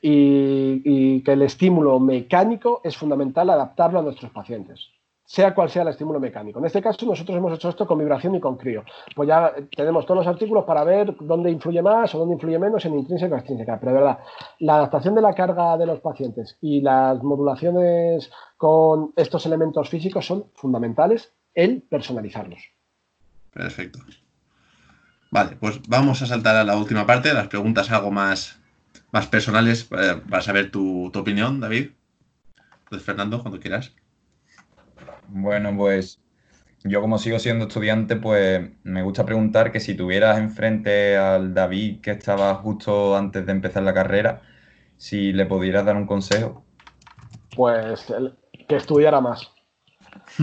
Y, y, que el estímulo mecánico es fundamental adaptarlo a nuestros pacientes sea cual sea el estímulo mecánico. En este caso, nosotros hemos hecho esto con vibración y con crío. Pues ya tenemos todos los artículos para ver dónde influye más o dónde influye menos en intrínseca o extrínseca. Pero de verdad, la adaptación de la carga de los pacientes y las modulaciones con estos elementos físicos son fundamentales el personalizarlos. Perfecto. Vale, pues vamos a saltar a la última parte, las preguntas algo más, más personales para, eh, para saber tu, tu opinión, David. Entonces, Fernando, cuando quieras. Bueno, pues yo como sigo siendo estudiante, pues me gusta preguntar que si tuvieras enfrente al David que estaba justo antes de empezar la carrera, si le pudieras dar un consejo. Pues que estudiara más.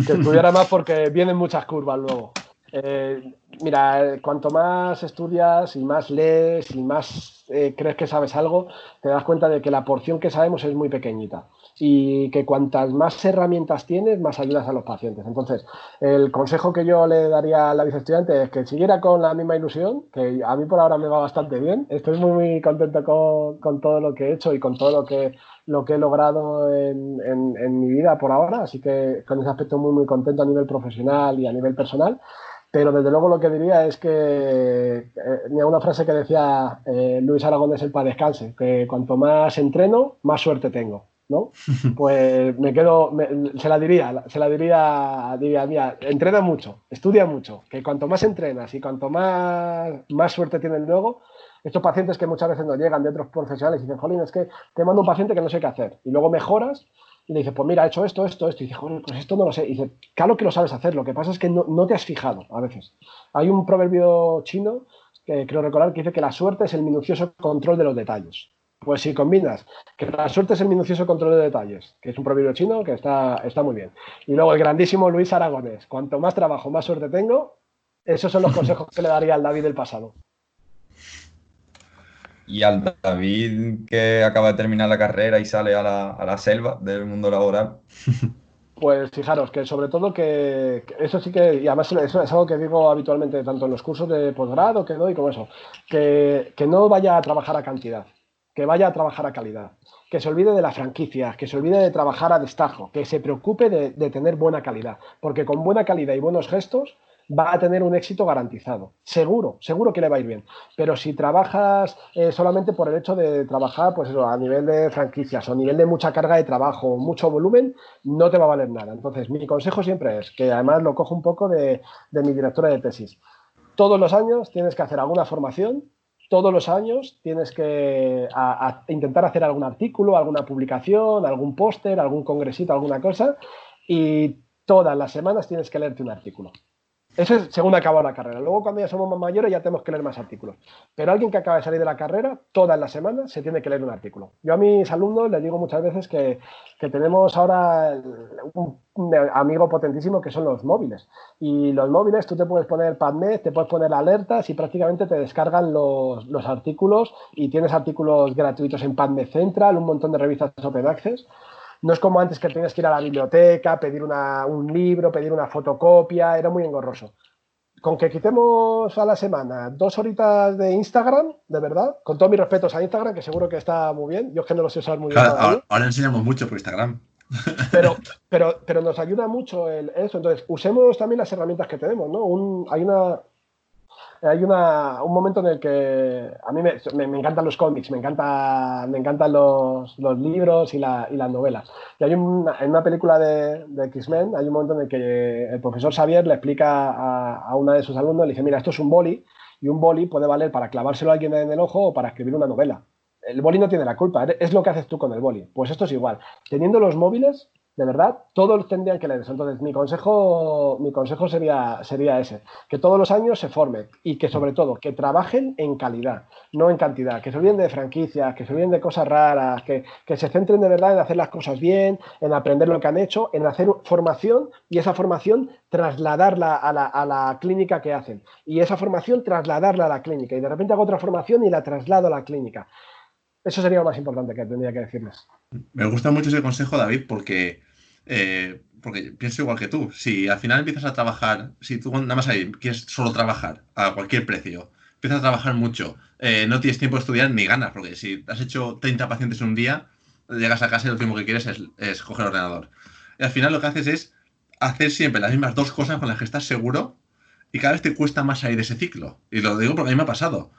Que estudiara más porque vienen muchas curvas luego. Eh, mira, cuanto más estudias y más lees y más eh, crees que sabes algo, te das cuenta de que la porción que sabemos es muy pequeñita y que cuantas más herramientas tienes, más ayudas a los pacientes. Entonces, el consejo que yo le daría a la viceestudiante es que siguiera con la misma ilusión, que a mí por ahora me va bastante bien. Estoy muy, muy contento con, todo lo que he hecho y con todo lo que, lo que he logrado en, en, mi vida por ahora, así que con ese aspecto muy, muy contento a nivel profesional y a nivel personal. Pero desde luego lo que diría es que eh, una frase que decía eh, Luis Aragonés el para descanse, que cuanto más entreno, más suerte tengo. ¿No? [laughs] Pues me quedo, se la diría, se la diría, diría, mira, entrena mucho, estudia mucho, que cuanto más entrenas y cuanto más, más suerte tienen luego, estos pacientes que muchas veces no llegan de otros profesionales y dicen, jolín, es que te mando un paciente que no sé qué hacer, y luego mejoras y le dices, pues mira, he hecho esto, esto, esto, y dice, joder, pues esto no lo sé, y dice, claro que lo sabes hacer, lo que pasa es que no, no te has fijado a veces. Hay un proverbio chino que creo recordar que dice que la suerte es el minucioso control de los detalles. Pues si combinas que la suerte es el minucioso control de detalles, que es un proverbio chino que está, está muy bien. Y luego el grandísimo Luis Aragonés, cuanto más trabajo, más suerte tengo, esos son los consejos que le daría al David del pasado. Y al David que acaba de terminar la carrera y sale a la, selva del mundo laboral. Pues fijaros que sobre todo que, eso sí que, y además eso es algo que digo habitualmente tanto en los cursos de posgrado que doy como eso, que, que no vaya a trabajar a cantidad, que vaya a trabajar a calidad, que se olvide de la franquicia, que se olvide de trabajar a destajo, que se preocupe de, de tener buena calidad, porque con buena calidad y buenos gestos va a tener un éxito garantizado. Seguro, seguro que le va a ir bien. Pero si trabajas eh, solamente por el hecho de trabajar, pues eso, a nivel de franquicias o a nivel de mucha carga de trabajo, mucho volumen, no te va a valer nada. Entonces, mi consejo siempre es, que además lo cojo un poco de, mi directora de tesis. Todos los años tienes que hacer alguna formación, todos los años tienes que intentar hacer algún artículo, alguna publicación, algún póster, algún congresito, alguna cosa, y todas las semanas tienes que leerte un artículo. Eso es según acaba la carrera. Luego, cuando ya somos más mayores, ya tenemos que leer más artículos. Pero alguien que acaba de salir de la carrera, todas las semanas se tiene que leer un artículo. Yo a mis alumnos les digo muchas veces que, tenemos ahora un, amigo potentísimo que son los móviles. Y los móviles, tú te puedes poner PubMed, te puedes poner alertas y prácticamente te descargan los, los artículos y tienes artículos gratuitos en PubMed Central, un montón de revistas Open Access. No es como antes que tenías que ir a la biblioteca, pedir un libro, pedir una fotocopia, era muy engorroso. Con que quitemos a la semana dos horitas de Instagram, de verdad, con todos mis respetos a Instagram, que seguro que está muy bien, yo es que no lo sé usar muy bien. Ahora, enseñamos mucho por Instagram. Pero, [laughs] pero, pero nos ayuda mucho eso. Entonces, usemos también las herramientas que tenemos, ¿no? hay una, hay una, un momento en el que a mí me, encantan los cómics, me, encanta, me encantan los, libros y, la, y, las novelas. Y hay una, en una película de, de X-Men, hay un momento en el que el profesor Xavier le explica a, a una de sus alumnos, le dice, mira, esto es un boli, y un boli puede valer para clavárselo a alguien en el ojo o para escribir una novela. El boli no tiene la culpa, es lo que haces tú con el boli. Pues esto es igual. Teniendo los móviles, de verdad, todos tendrían que leer eso. Entonces, mi consejo, mi consejo sería, sería ese, que todos los años se formen y que sobre todo, que trabajen en calidad, no en cantidad, que se olviden de franquicias, que se olviden de cosas raras, que, se centren de verdad en hacer las cosas bien, en aprender lo que han hecho, en hacer formación y esa formación trasladarla a la, a la clínica que hacen. Y esa formación trasladarla a la clínica. Y de repente hago otra formación y la traslado a la clínica. Eso sería lo más importante que tendría que decirles. Me gusta mucho ese consejo, David, porque eh, porque pienso igual que tú. Si al final empiezas a trabajar, si tú nada más ahí quieres solo trabajar a cualquier precio, empiezas a trabajar mucho, eh, no tienes tiempo de estudiar ni ganas, porque si has hecho 30 pacientes en un día, llegas a casa y lo último que quieres es, coger el ordenador. Y al final lo que haces es hacer siempre las mismas dos cosas con las que estás seguro y cada vez te cuesta más salir de ese ciclo. Y lo digo porque a mí me ha pasado.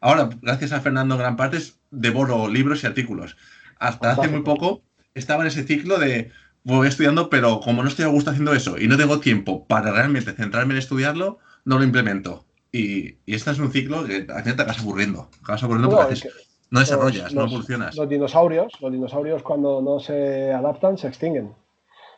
Ahora, gracias a Fernando Gran Parte, devoro libros y artículos. Hasta hace muy poco estaba en ese ciclo de voy estudiando, pero como no estoy a gusto haciendo eso y no tengo tiempo para realmente centrarme en estudiarlo, no lo implemento. Y, y este es un ciclo que al final te acabas aburriendo. Acabas aburriendo porque no desarrollas, no evolucionas. Los dinosaurios, los dinosaurios cuando no se adaptan se extinguen.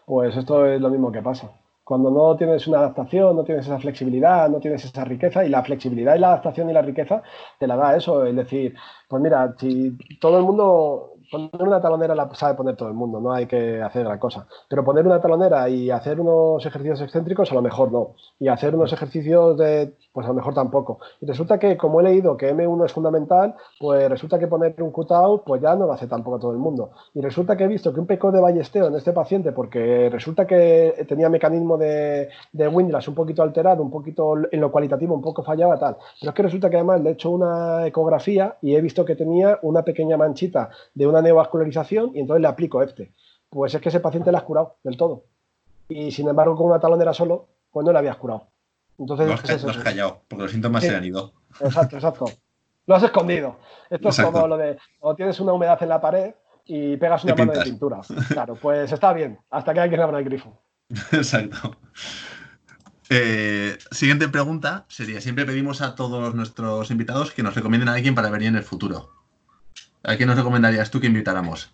Pues esto es lo mismo que pasa. Cuando no tienes una adaptación, no tienes esa flexibilidad, no tienes esa riqueza, y la flexibilidad y la adaptación y la riqueza te la da eso. Es decir, pues mira, si todo el mundo poner una talonera la sabe poner todo el mundo, no hay que hacer gran cosa. Pero poner una talonera y hacer unos ejercicios excéntricos, a lo mejor no. Y hacer unos ejercicios de, pues a lo mejor tampoco. Y resulta que, como he leído que M1 es fundamental, pues resulta que poner un cutout, pues ya no lo hace tampoco todo el mundo. Y resulta que he visto que un peco de ballesteo en este paciente, porque resulta que tenía mecanismo de, de Windlass un poquito alterado, un poquito en lo cualitativo, un poco fallaba, tal. Pero es que resulta que además le he hecho una ecografía y he visto que tenía una pequeña manchita de una neovascularización y entonces le aplico este. Pues es que ese paciente le has curado del todo. Y sin embargo, con una talonera solo, pues no le habías curado. Entonces, lo has, callado, porque los síntomas se han ido. Exacto, exacto. Lo has escondido. Esto es como lo de, o tienes una humedad en la pared y pegas una mano de pintura. Claro, pues está bien, hasta que alguien abra el grifo. [laughs] Exacto. Eh, siguiente pregunta sería, siempre pedimos a todos nuestros invitados que nos recomienden a alguien para venir en el futuro. ¿A quién nos recomendarías tú que invitáramos?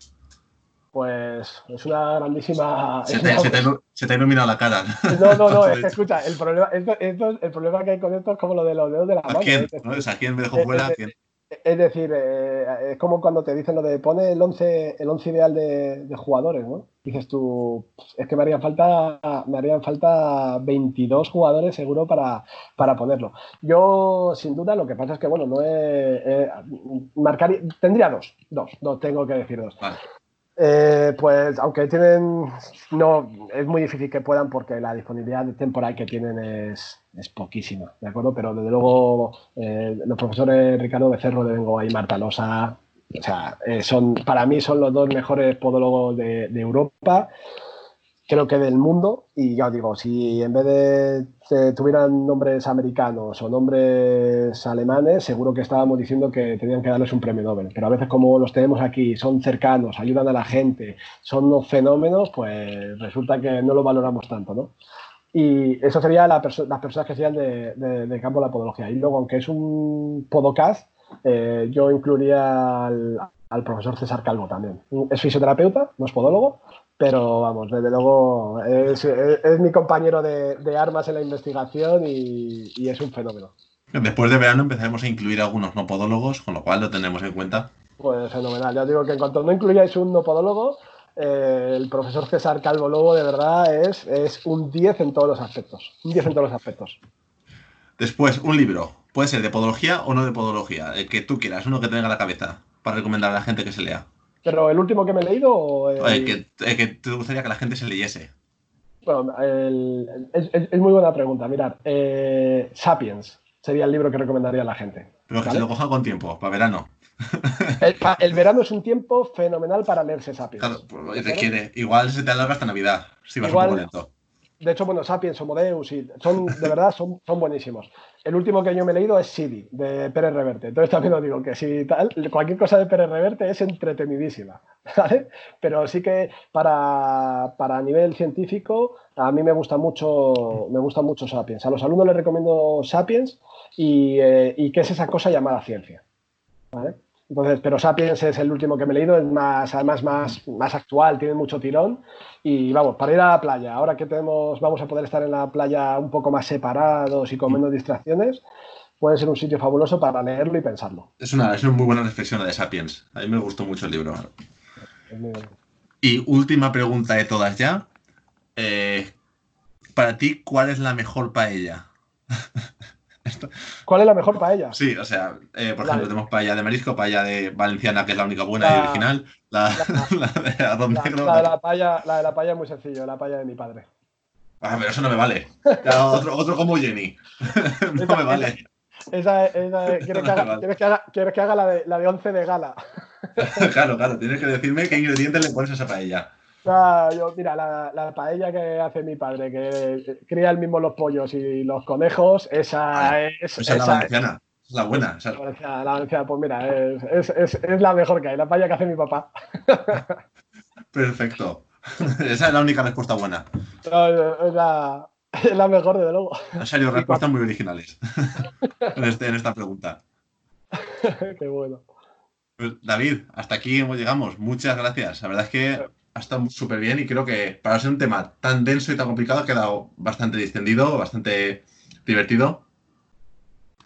Pues es una grandísima. Se te, ha iluminado la cara. No, no, no, [laughs] es que escucha, el problema, el problema que hay con esto es como lo de los dedos de la mano. ¿A quién? ¿A quién me dejó fuera? Es decir, eh, es como cuando te dicen lo de pone el 11, el once ideal de, jugadores, ¿no? Dices tú, es que me harían falta, me harían falta 22 jugadores seguro para, para ponerlo. Yo, sin duda, lo que pasa es que, bueno, no he, marcar, tendría dos, dos, dos, tengo que decir dos. Eh, pues aunque tienen, no, es muy difícil que puedan porque la disponibilidad temporal que tienen es, es poquísima, ¿de acuerdo? Pero desde luego eh, los profesores Ricardo Becerro de Bengoa y Marta Losa, o sea, eh, son, para mí son los dos mejores podólogos de, de Europa creo que del mundo. Y ya os digo, si en vez de tuvieran nombres americanos o nombres alemanes, seguro que estábamos diciendo que tenían que darles un premio Nobel. Pero a veces como los tenemos aquí, son cercanos, ayudan a la gente, son unos fenómenos, pues resulta que no lo valoramos tanto, ¿no? Y eso sería la las personas que sean del de, campo de la podología. Y luego, aunque es un podcast, eh, yo incluiría al, al profesor César Calvo también. Es fisioterapeuta, no es podólogo, pero vamos, desde luego es, mi compañero de, armas en la investigación y, es un fenómeno. Después de verano empezaremos a incluir algunos no podólogos, con lo cual lo tenemos en cuenta. Pues fenomenal. Ya digo que en cuanto no incluyáis un no podólogo, eh, el profesor César Calvo Lobo de verdad es, es un 10 en todos los aspectos. Un 10 en todos los aspectos. Después, un libro. Puede ser de podología o no de podología. El que tú quieras, uno que tenga la cabeza, para recomendar a la gente que se lea. Pero el último que me he leído. O el... que, te gustaría que la gente se leyese. Bueno, es, muy buena pregunta. Mirad, eh, Sapiens sería el libro que recomendaría a la gente. Pero que se lo coja con tiempo, para verano. [laughs] El, verano es un tiempo fenomenal para leerse Sapiens. Claro, pues, requiere. Igual se te alarga hasta Navidad, si vas un poco lento. De hecho, bueno, Sapiens, Homodeus, y son, de verdad, son, son buenísimos. El último que yo me he leído es Sidi, de Pérez Reverte. Entonces también os digo que si tal, cualquier cosa de Pérez Reverte es entretenidísima. [laughs] Pero sí que para, para nivel científico, a mí me gusta mucho, me gusta mucho Sapiens. A los alumnos les recomiendo Sapiens y, eh, qué es esa cosa llamada ciencia, ¿vale? Entonces, pero Sapiens es el último que me he leído, es más, además más, más actual, tiene mucho tirón. Y vamos, para ir a la playa, ahora que tenemos, vamos a poder estar en la playa un poco más separados y con menos distracciones, puede ser un sitio fabuloso para leerlo y pensarlo. Es una, es una muy buena reflexión la de Sapiens. A mí me gustó mucho el libro. Y última pregunta de todas ya. Eh, para ti, ¿cuál es la mejor paella? [laughs] ¿Cuál es la mejor paella? Sí, o sea, eh, por ejemplo, tenemos paella de marisco, paella de valenciana, que es la única buena y original, [laughs] la, de arroz negro. La, de la, paella, la de la paella es muy sencillo, la paella de mi padre. Ah, pero eso no me vale. [laughs] otro, otro, como Jenny. [laughs] no me vale. Esa, esa, ¿quieres, que haga, ¿quieres, que haga, ¿Quieres que haga la de, la de 11 de gala? claro, claro, tienes que decirme qué ingredientes le pones a esa paella yo, mira, la, paella que hace mi padre, que cría él mismo los pollos y los conejos, esa ah, es. Esa es la valenciana, es la buena. La, valenciana, pues mira, es, es, es, la mejor que hay, la paella que hace mi papá. [laughs] Perfecto. [laughs] Esa es la única respuesta buena. es, la, es la mejor, desde luego. En serio, [laughs] respuestas muy originales en, este, en esta pregunta. Qué bueno. Pues, David, hasta aquí llegamos. Muchas gracias. La verdad es que ha estado súper bien y creo que para ser un tema tan denso y tan complicado ha quedado bastante distendido, bastante divertido.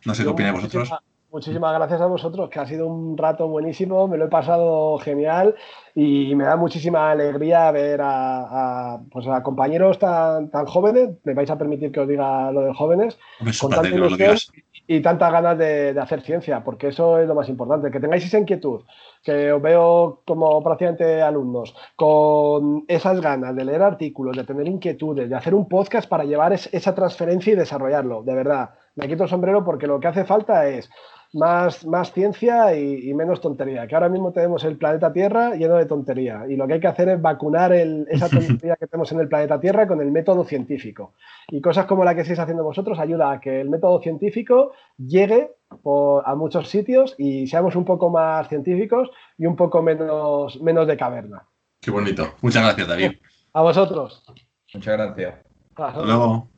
No sé qué opináis vosotros. Muchísimas gracias a vosotros, que ha sido un rato buenísimo, me lo he pasado genial y me da muchísima alegría ver a, pues a compañeros tan, tan, jóvenes, me vais a permitir que os diga lo de jóvenes, con tanta ilusión y tantas ganas de, hacer ciencia, porque eso es lo más importante, que tengáis esa inquietud, que os veo como prácticamente alumnos, con esas ganas de leer artículos, de tener inquietudes, de hacer un podcast para llevar esa transferencia y desarrollarlo, de verdad. Me quito el sombrero porque lo que hace falta es más, más ciencia y, menos tontería. Que ahora mismo tenemos el planeta Tierra lleno de tontería y lo que hay que hacer es vacunar esa [laughs] tontería que tenemos en el planeta Tierra con el método científico. Y cosas como la que estáis haciendo vosotros ayuda a que el método científico llegue a muchos sitios y seamos un poco más científicos y un poco menos, menos de caverna. Qué bonito. Muchas gracias, David. A vosotros. Muchas gracias. Hasta luego.